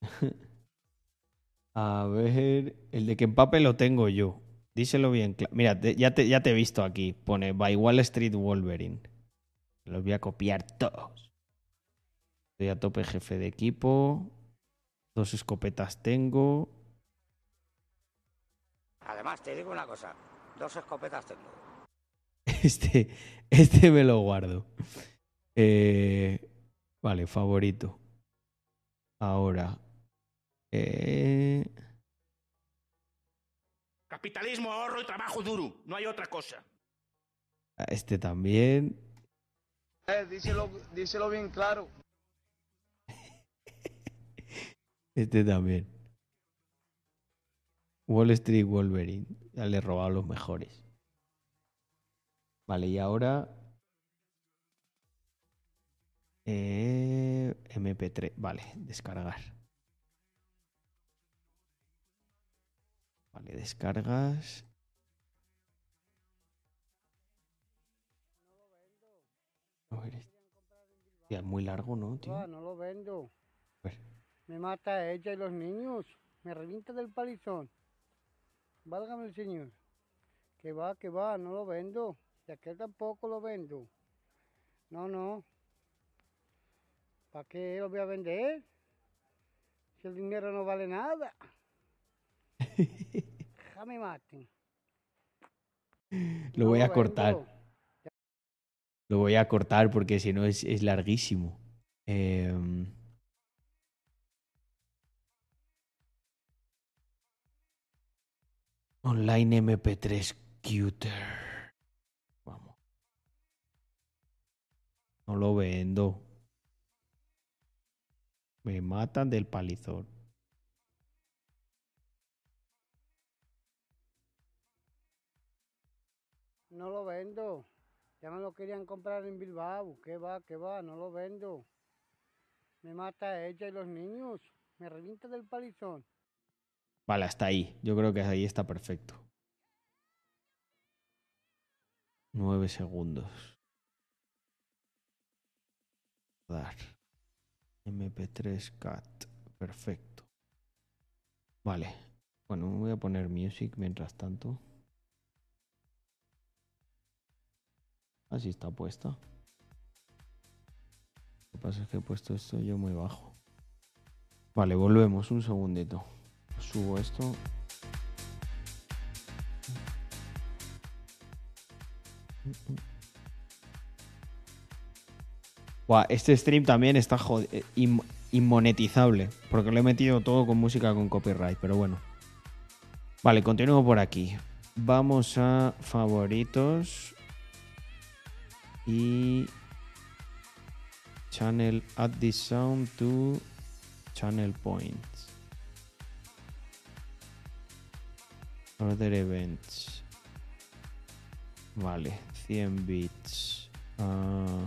A ver, el de que empape lo tengo yo. Díselo bien. claro. Mira, ya, te, ya te he visto aquí. Pone By Wall Street Wolverine. Los voy a copiar todos. Estoy a tope jefe de equipo. Dos escopetas tengo. Además, te digo una cosa, dos escopetas tengo. Este, este me lo guardo. Eh, vale, favorito. Ahora. eh, Capitalismo, ahorro y trabajo duro. No hay otra cosa. este también. Eh, díselo, díselo bien claro. Este también. Wall Street Wolverine. Ya le he robado los mejores. Vale, y ahora. eh, MP3. Vale, descargar. Vale, descargas. A ver, Hostia, es muy largo, ¿no, tío? Va, no lo vendo. A ver. Me mata a ella y los niños. Me revienta del palizón. Válgame el señor. Que va, que va, no lo vendo. Y aquel tampoco lo vendo. No, no. ¿Para qué lo voy a vender? Si el dinero no vale nada. Ja me maten. Lo No voy a cortar. vendo. Lo voy a cortar porque si no es, es larguísimo. Em, Online MP3 Cuter. Vamos. No lo vendo. Me matan del palizón. No lo vendo. Ya me lo querían comprar en Bilbao. ¿Qué va, qué va? No lo vendo. Me mata ella y los niños. Me revienta del palizón. Vale, hasta ahí. Yo creo que ahí está perfecto. Nueve segundos. Dar. MP3 cat. Perfecto. Vale. Bueno, voy a poner music mientras tanto. Así está puesta. Lo que pasa es que he puesto esto yo muy bajo. Vale, volvemos un segundito. Subo esto. Buah, este stream también está eh, in- inmonetizable. Porque lo he metido todo con música con copyright, pero bueno. Vale, continúo por aquí. Vamos a favoritos. Y. Channel add this sound to channel points. Other events. Vale, 100 bits. Ah.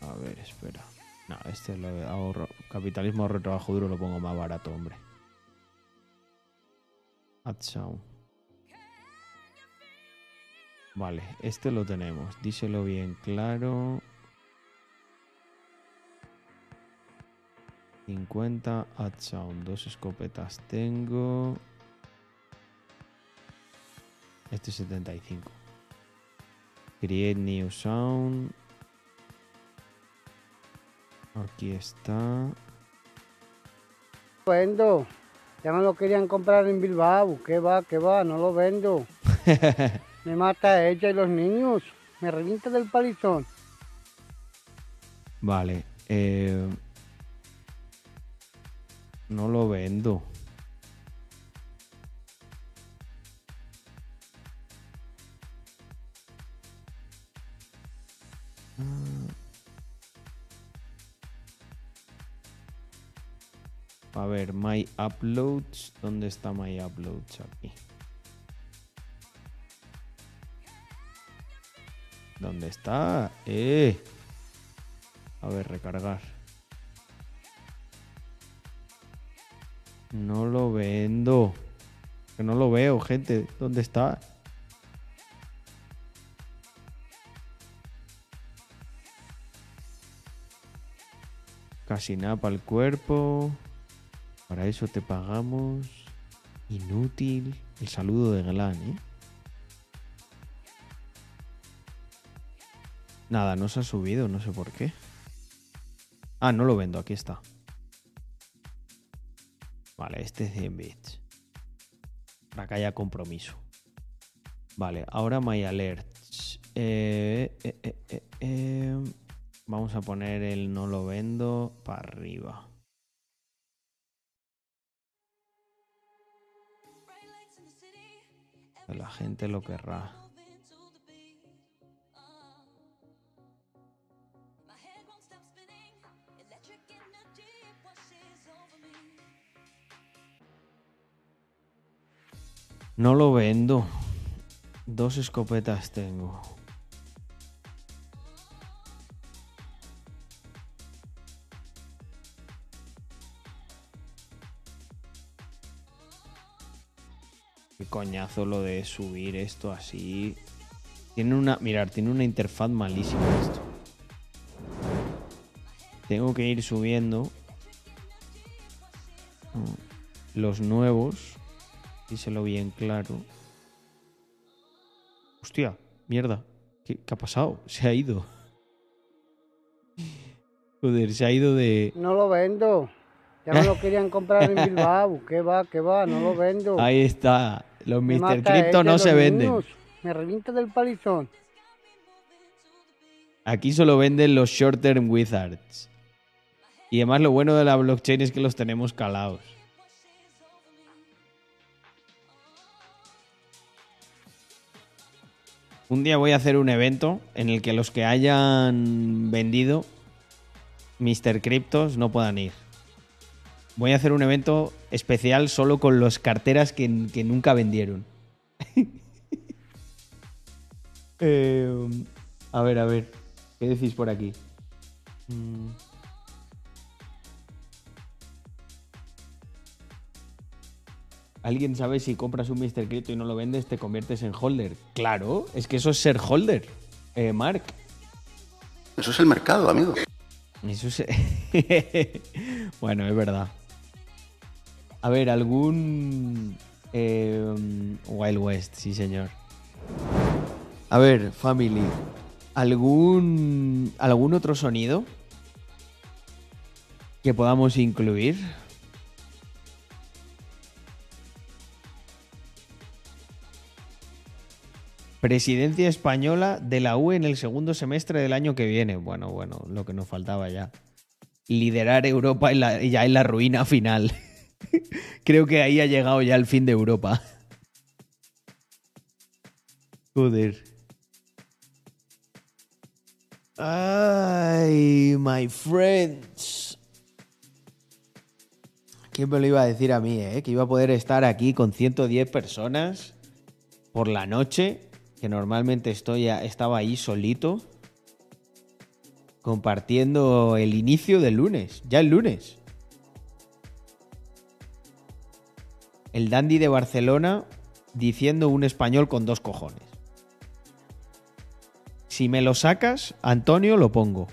a ver, espera. No, este lo ahorro. Capitalismo ahorro trabajo duro lo pongo más barato, hombre. Sound. Vale, este lo tenemos. Díselo bien claro. 50 add sound. Dos escopetas tengo. Este es 75. Create new sound. Aquí está. vendo. Ya me lo querían comprar en Bilbao. ¿Qué va, qué va? No lo vendo. Me mata a ella y los niños. Me revienta del palizón. Vale. eh, no lo vendo. A ver, my uploads. ¿Dónde está my uploads? Aquí. ¿Dónde está? ¡Eh! A ver, recargar. No lo vendo. Que no lo veo, gente. ¿Dónde está? Casi nada para el cuerpo. Para eso te pagamos. Inútil. El saludo de Galán, ¿eh? Nada, no se ha subido, no sé por qué. Ah, no lo vendo, aquí está. Vale, este es 100 bits. Para que haya compromiso. Vale, ahora My Alerts. Eh, eh, eh. Vamos a poner el no lo vendo para arriba. La gente lo querrá. No lo vendo. Dos escopetas tengo. Qué coñazo lo de subir esto así. Tiene una. Mirar, tiene una interfaz malísima esto. Tengo que ir subiendo mm, los nuevos. Díselo bien claro. Hostia, mierda. ¿Qué, qué ha pasado? Se ha ido. Joder, se ha ido de. No lo vendo. Ya me lo querían comprar en Bilbao. ¿Qué va? ¿Qué va? No lo vendo. Ahí está. Los Me Mr. Crypto ella, no se venden. niños. Me revienta del palizón. Aquí solo venden los Short Term Wizards. Y además lo bueno de la blockchain es que los tenemos calados. Un día voy a hacer un evento en el que los que hayan vendido Mr. Cryptos no puedan ir. Voy a hacer un evento especial solo con los carteras que, que nunca vendieron. Eh, a ver, a ver. ¿Qué decís por aquí? Mm. ¿Alguien sabe si compras un Mr. Crypto y no lo vendes, te conviertes en holder? Claro, es que eso es ser holder, eh, Mark. Eso es el mercado, amigo. Eso es... bueno, es verdad. A ver, algún... eh, Wild West, sí señor. A ver, family. ¿Algún, ¿Algún otro sonido que podamos incluir? Presidencia española de la UE en el segundo semestre del año que viene. Bueno, bueno, lo que nos faltaba ya. Liderar Europa ya en la ruina final. Creo que ahí ha llegado ya el fin de Europa. Joder. Ay, my friends. ¿Quién me lo iba a decir a mí, eh? Que iba a poder estar aquí con 110 personas por la noche, que normalmente estoy a- estaba ahí solito, compartiendo el inicio del lunes, ya el lunes. El dandy de Barcelona diciendo un español con dos cojones. Si me lo sacas, Antonio, lo pongo.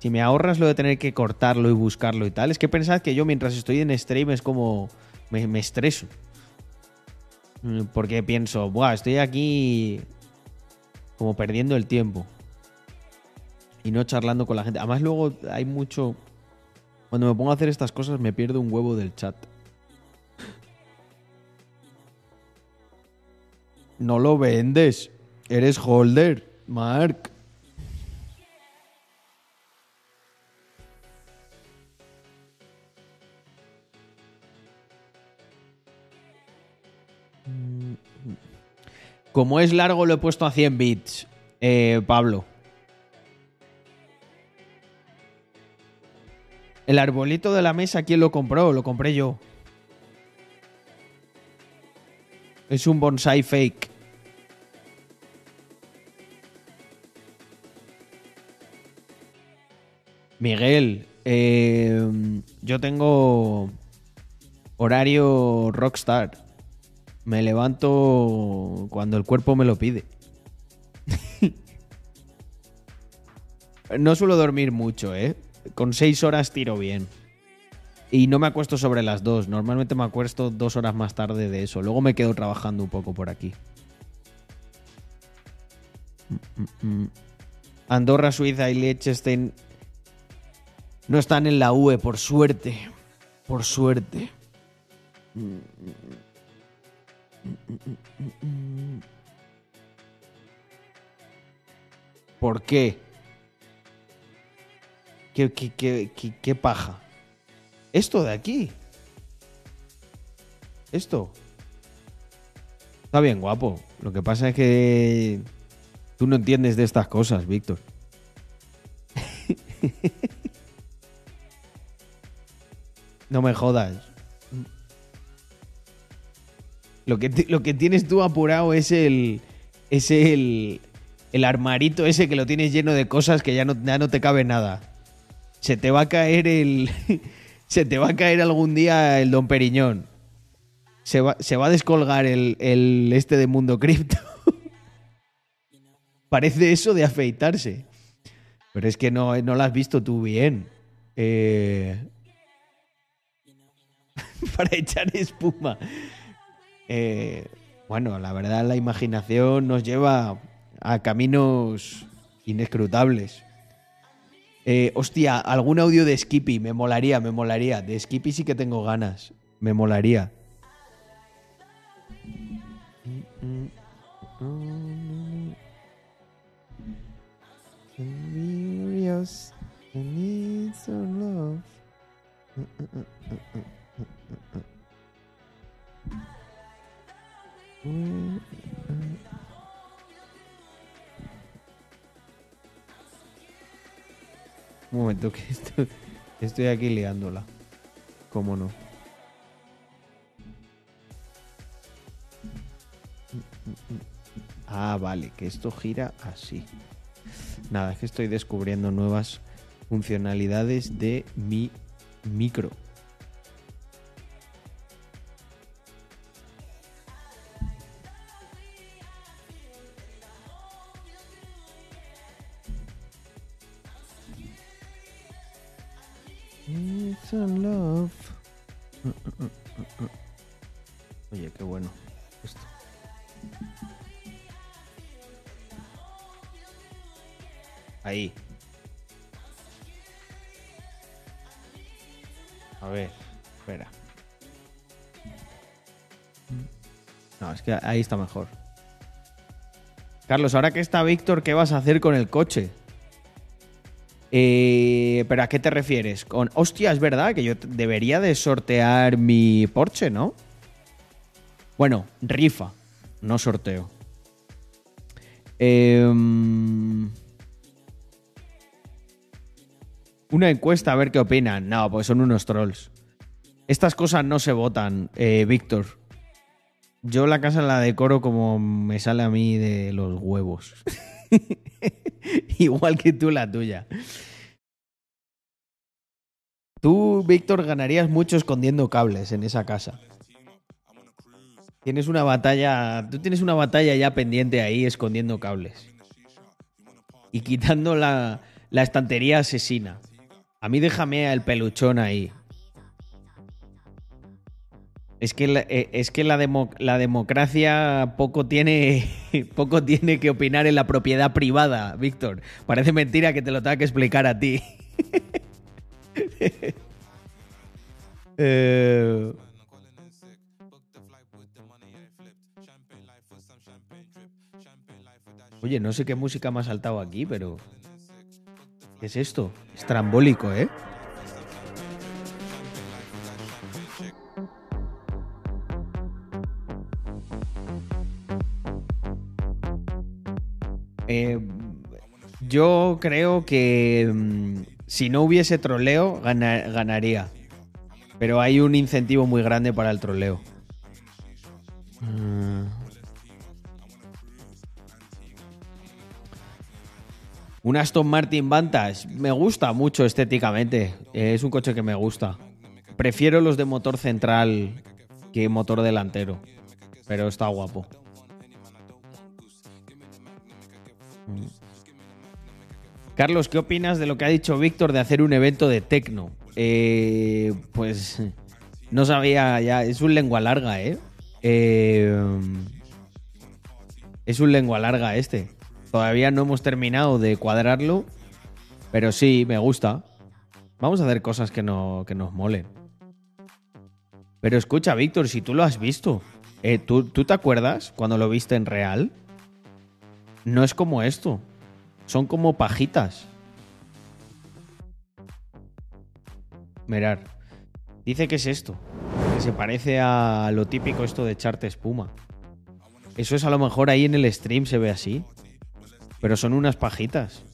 Si me ahorras lo de tener que cortarlo y buscarlo y tal, es que pensad que yo mientras estoy en stream es como me, me estreso. Mm, Porque pienso, Buah, estoy aquí como perdiendo el tiempo. Y no charlando con la gente. Además luego hay mucho... Cuando me pongo a hacer estas cosas me pierdo un huevo del chat. No lo vendes. Eres holder, Mark. Como es largo, lo he puesto a 100 bits, eh, Pablo. El arbolito de la mesa, ¿quién lo compró? Lo compré yo. Es un bonsai fake. Miguel, eh, yo tengo horario rockstar. Me levanto cuando el cuerpo me lo pide. no suelo dormir mucho, ¿eh? con seis horas tiro bien. Y no me acuesto sobre las dos. Normalmente me acuesto dos horas más tarde de eso. Luego me quedo trabajando un poco por aquí. Andorra, Suiza y Liechtenstein no están en la UE, por suerte. Por suerte. ¿Por qué? ¿Qué, qué, qué, qué- paja? Esto de aquí. Esto. Está bien, guapo. Lo que pasa es que tú no entiendes de estas cosas, Víctor. no me jodas. Lo que, lo que tienes tú apurado es el. Es el. El armarito ese que lo tienes lleno de cosas que ya no, ya no te cabe nada. Se te va a caer el. se te va a caer algún día el Don Periñón. Se va, se va a descolgar el, el este de Mundo Cripto. Parece eso de afeitarse. Pero es que no, no lo has visto tú bien. Eh, para echar espuma. Eh, bueno, la verdad la imaginación nos lleva a caminos inescrutables. Eh, hostia, algún audio de Skippy, me molaría, me molaría. De Skippy sí que tengo ganas, me molaría. Un momento, que esto- estoy aquí liándola. ¿Cómo no? Ah, vale, que esto gira así. Nada, es que estoy descubriendo nuevas funcionalidades de mi micro. Love. Oye, qué bueno. Esto. Ahí. A ver, espera. No, es que ahí está mejor. Carlos, ahora que está Víctor, ¿qué vas a hacer con el coche? Eh, ¿Pero a qué te refieres? Con, hostia, es verdad que yo debería de sortear mi Porsche, ¿no? Bueno, rifa, no sorteo. Em, una encuesta a ver qué opinan. No, pues son unos trolls. Estas cosas no se votan, eh, Víctor. Yo la casa la decoro como me sale a mí de los huevos. Igual que tú la tuya. Tú, Víctor, ganarías mucho escondiendo cables en esa casa. Tienes una batalla. Tú tienes una batalla ya pendiente ahí escondiendo cables. Y quitando la, la estantería asesina. A mí déjame el peluchón ahí. Es que, la, eh, es que la, demo- la democracia poco tiene, poco tiene que opinar en la propiedad privada, Víctor. Parece mentira que te lo tenga que explicar a ti. Eh, Oye, no sé qué música me ha saltado aquí, pero... ¿Qué es esto? Estrambólico, ¿eh? Eh, yo creo que mm, si no hubiese troleo, gana- ganaría. Pero hay un incentivo muy grande para el troleo. Mm. Un Aston Martin Vantage me gusta mucho estéticamente. Eh, Es un coche que me gusta. Prefiero los de motor central que motor delantero. Pero está guapo. Carlos, ¿qué opinas de lo que ha dicho Víctor de hacer un evento de tecno? Eh, pues no sabía ya, es un lengua larga, ¿eh? Eh, Es un lengua larga este. Todavía no hemos terminado de cuadrarlo, pero sí, me gusta. Vamos a hacer cosas que, no, que nos molen. Pero escucha, Víctor, si tú lo has visto, eh, ¿tú, ¿tú te acuerdas cuando lo viste en real? No es como esto. Son como pajitas. Mirar. Dice que es esto. Que se parece a lo típico esto de echarte espuma. Eso es a lo mejor ahí en el stream se ve así. Pero son unas pajitas.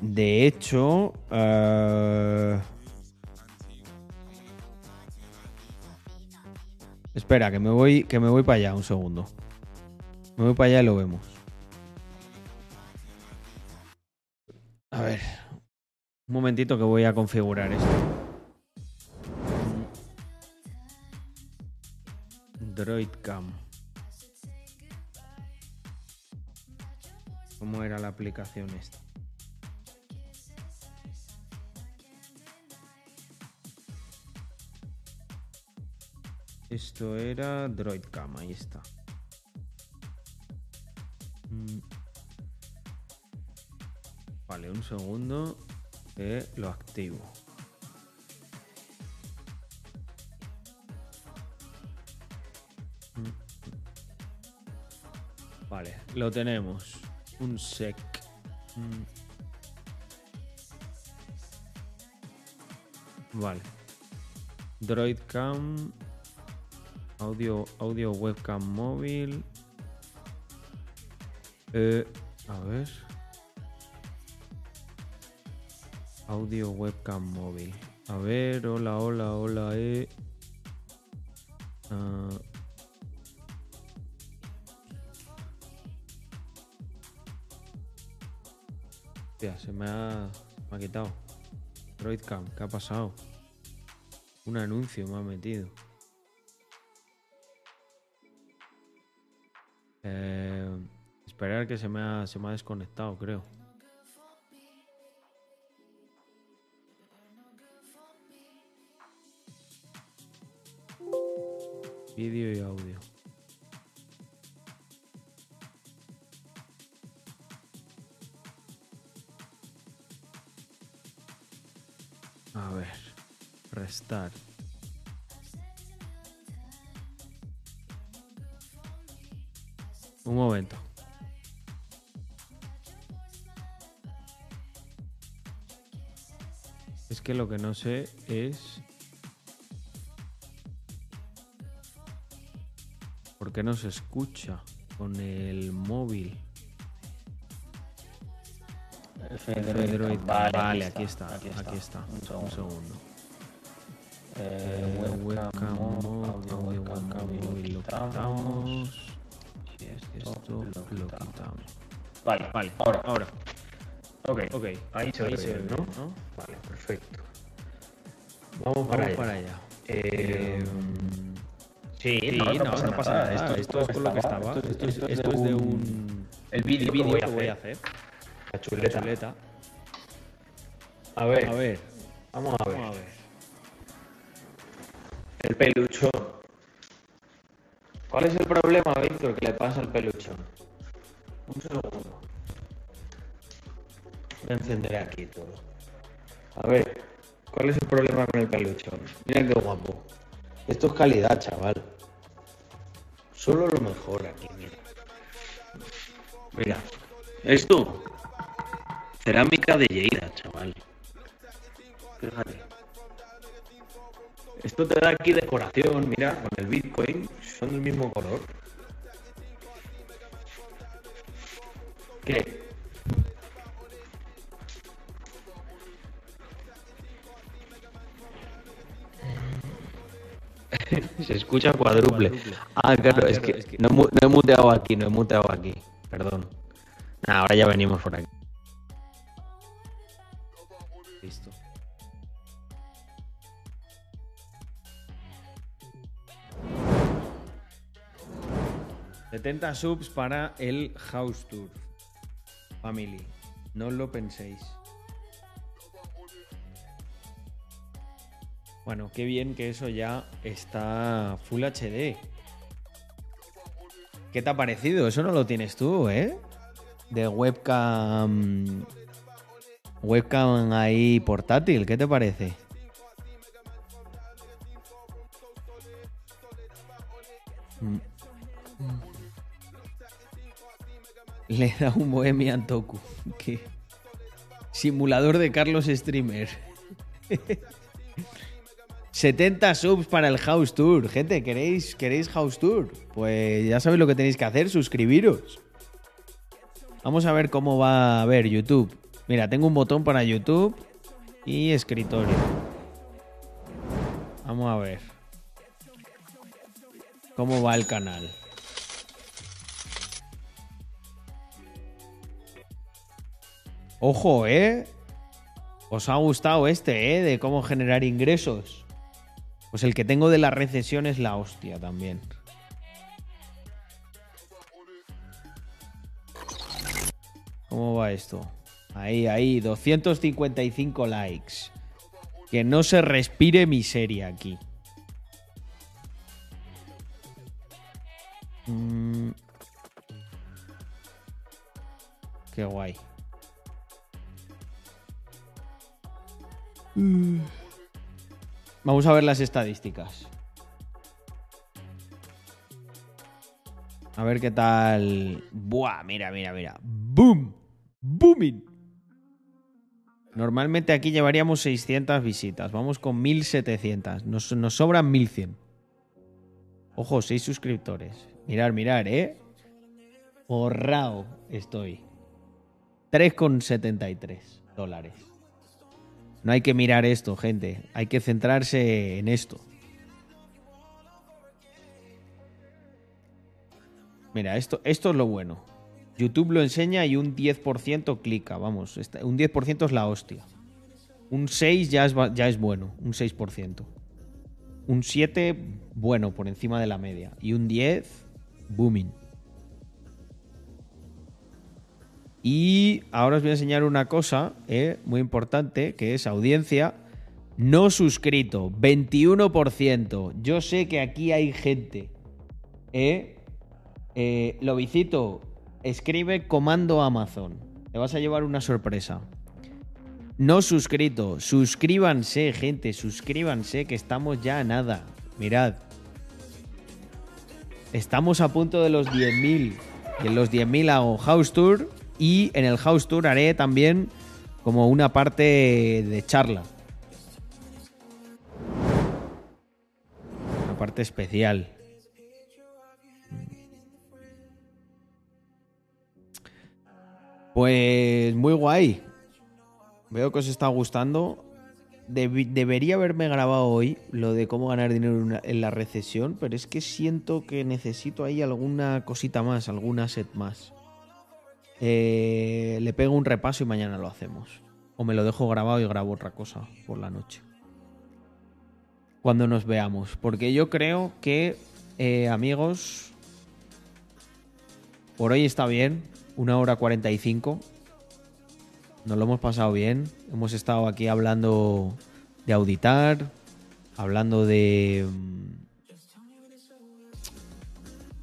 De hecho... eh, Espera, que me voy, que me voy para allá, un segundo. Me voy para allá y lo vemos. A ver. Un momentito que voy a configurar esto. Droidcam. ¿Cómo era la aplicación esta? Esto era Droidcam, ahí está. Mm. Vale, un segundo que lo activo. Mm. Vale, lo tenemos. Un sec. Mm. Vale. Droidcam. Audio, audio webcam móvil. Eh, a ver. Audio webcam móvil. A ver, hola, hola, hola, eh. Hostia, se me ha, me ha quitado. Droidcam, ¿qué ha pasado? Un anuncio me ha metido. Eh, esperar que se me, ha, se me ha desconectado, creo. Vídeo y audio. A ver, restar. Un momento. Es que lo que no sé es... ¿Por qué no se escucha con el móvil? F-Droid. Vale, aquí está, aquí está. Un segundo. Eh, webcam, audio webcam móvil lo quitamos. Lo quitamos. Vale, Vale, ahora. ahora. Ok, Ok, ahí se ahí ve, se ve, ¿no? ¿no? Vale, perfecto. Vamos para Vamos allá. para allá. Eh, Sí, sí, no, no, no, pasa pasa nada. nada. Esto- Esto, es con lo que estaba. Esto, Esto, esto es, de un El vídeo que voy voy a hacer. La chuleta. Chuleta. A ver, A ver, vamos a ver. vamos a ver. El peluchón. ¿Cuál es el problema, Víctor, que le pasa al peluchón? Un segundo. Voy a encender aquí todo. A ver, ¿cuál es el problema con el peluchón? Mira qué guapo. Esto es calidad, chaval. Solo lo mejor aquí, mira. Mira, esto. Cerámica de Lleida, chaval. Fíjate. Esto te da aquí decoración, mira, con el Bitcoin, son del mismo color. ¿Qué? Se escucha cuádruple. Ah, claro, es, que No, he mu- no he muteado aquí, no he muteado aquí. Perdón. Nah, ahora ya venimos por aquí. 70 subs para el House Tour. Family. No lo penséis. Bueno, qué bien que eso ya está Full HD. ¿Qué te ha parecido? Eso no lo tienes tú, ¿eh? De webcam. Webcam ahí portátil, ¿qué te parece? Le da un Bohemian Toku. ¿Qué? Simulador de Carlos Streamer. 70 subs para el House Tour. Gente, ¿queréis, ¿queréis House Tour? Pues ya sabéis lo que tenéis que hacer, suscribiros. Vamos a ver cómo va a ver YouTube. Mira, tengo un botón para YouTube y escritorio. Vamos a ver. ¿Cómo va el canal? Ojo, ¿eh? ¿Os ha gustado este, eh? De cómo generar ingresos. Pues el que tengo de la recesión es la hostia también. ¿Cómo va esto? Ahí, ahí, 255 likes. Que no se respire miseria aquí. Mm. Qué guay. Mm. Vamos a ver las estadísticas. A ver qué tal. Buah, mira, mira, mira. ¡Boom! ¡Booming! Normalmente aquí llevaríamos 600 visitas. Vamos con 1700. Nos, nos sobran 1100. Ojo, 6 suscriptores. Mirar, mirar, ¿eh? Horrao estoy. 3,73 dólares. No hay que mirar esto, gente. Hay que centrarse en esto. Mira, esto, esto es lo bueno. YouTube lo enseña y un 10% clica. Vamos, un 10% es la hostia. Un 6 ya es, ya es bueno, un 6%. Un 7, bueno, por encima de la media. Y un 10, booming. Y ahora os voy a enseñar una cosa eh, muy importante, que es audiencia no suscrito, 21%. Yo sé que aquí hay gente. ¿eh? Eh, Lobicito, escribe comando Amazon. Te vas a llevar una sorpresa. No suscrito, suscríbanse, gente, suscríbanse, que estamos ya a nada. Mirad. Estamos a punto de los 10.000. Y en los 10.000 hago House Tour. Y en el House Tour haré también como una parte de charla. Una parte especial. Pues muy guay. Veo que os está gustando. Debería haberme grabado hoy lo de cómo ganar dinero en, la recesión, pero es que siento que necesito ahí alguna cosita más, alguna set más. Eh, le pego un repaso y mañana lo hacemos. O me lo dejo grabado y grabo otra cosa por la noche. Cuando nos veamos. Porque yo creo que, eh, amigos, por hoy está bien. Una hora 45. Nos lo hemos pasado bien. Hemos estado aquí hablando de auditar, hablando de... mm,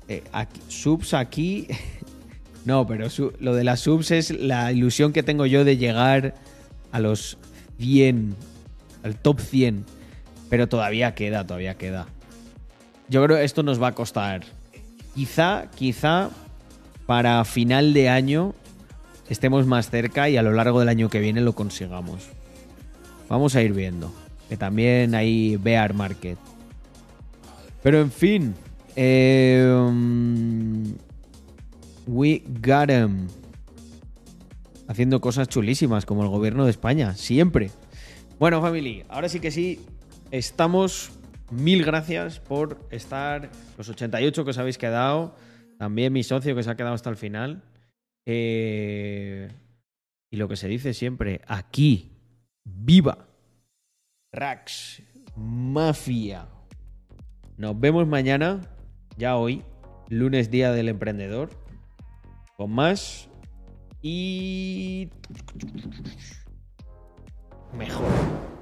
eh, subs aquí. no, pero lo de las subs es la ilusión que tengo yo de llegar a los 100, al top 100. Pero todavía queda, todavía queda. Yo creo que esto nos va a costar. Quizá, quizá para final de año estemos más cerca y a lo largo del año que viene lo consigamos. Vamos a ir viendo. Que también hay Bear Market. Pero en fin. eh, we got 'em. Haciendo cosas chulísimas como el gobierno de España. Siempre. Bueno, family, ahora sí que sí. Estamos. Mil gracias por estar. Los 88 que os habéis quedado. También mi socio que se ha quedado hasta el final. Eh, y lo que se dice siempre, aquí, viva Rax, Mafia. Nos vemos mañana, ya hoy, Lunes, día del emprendedor más y mejor.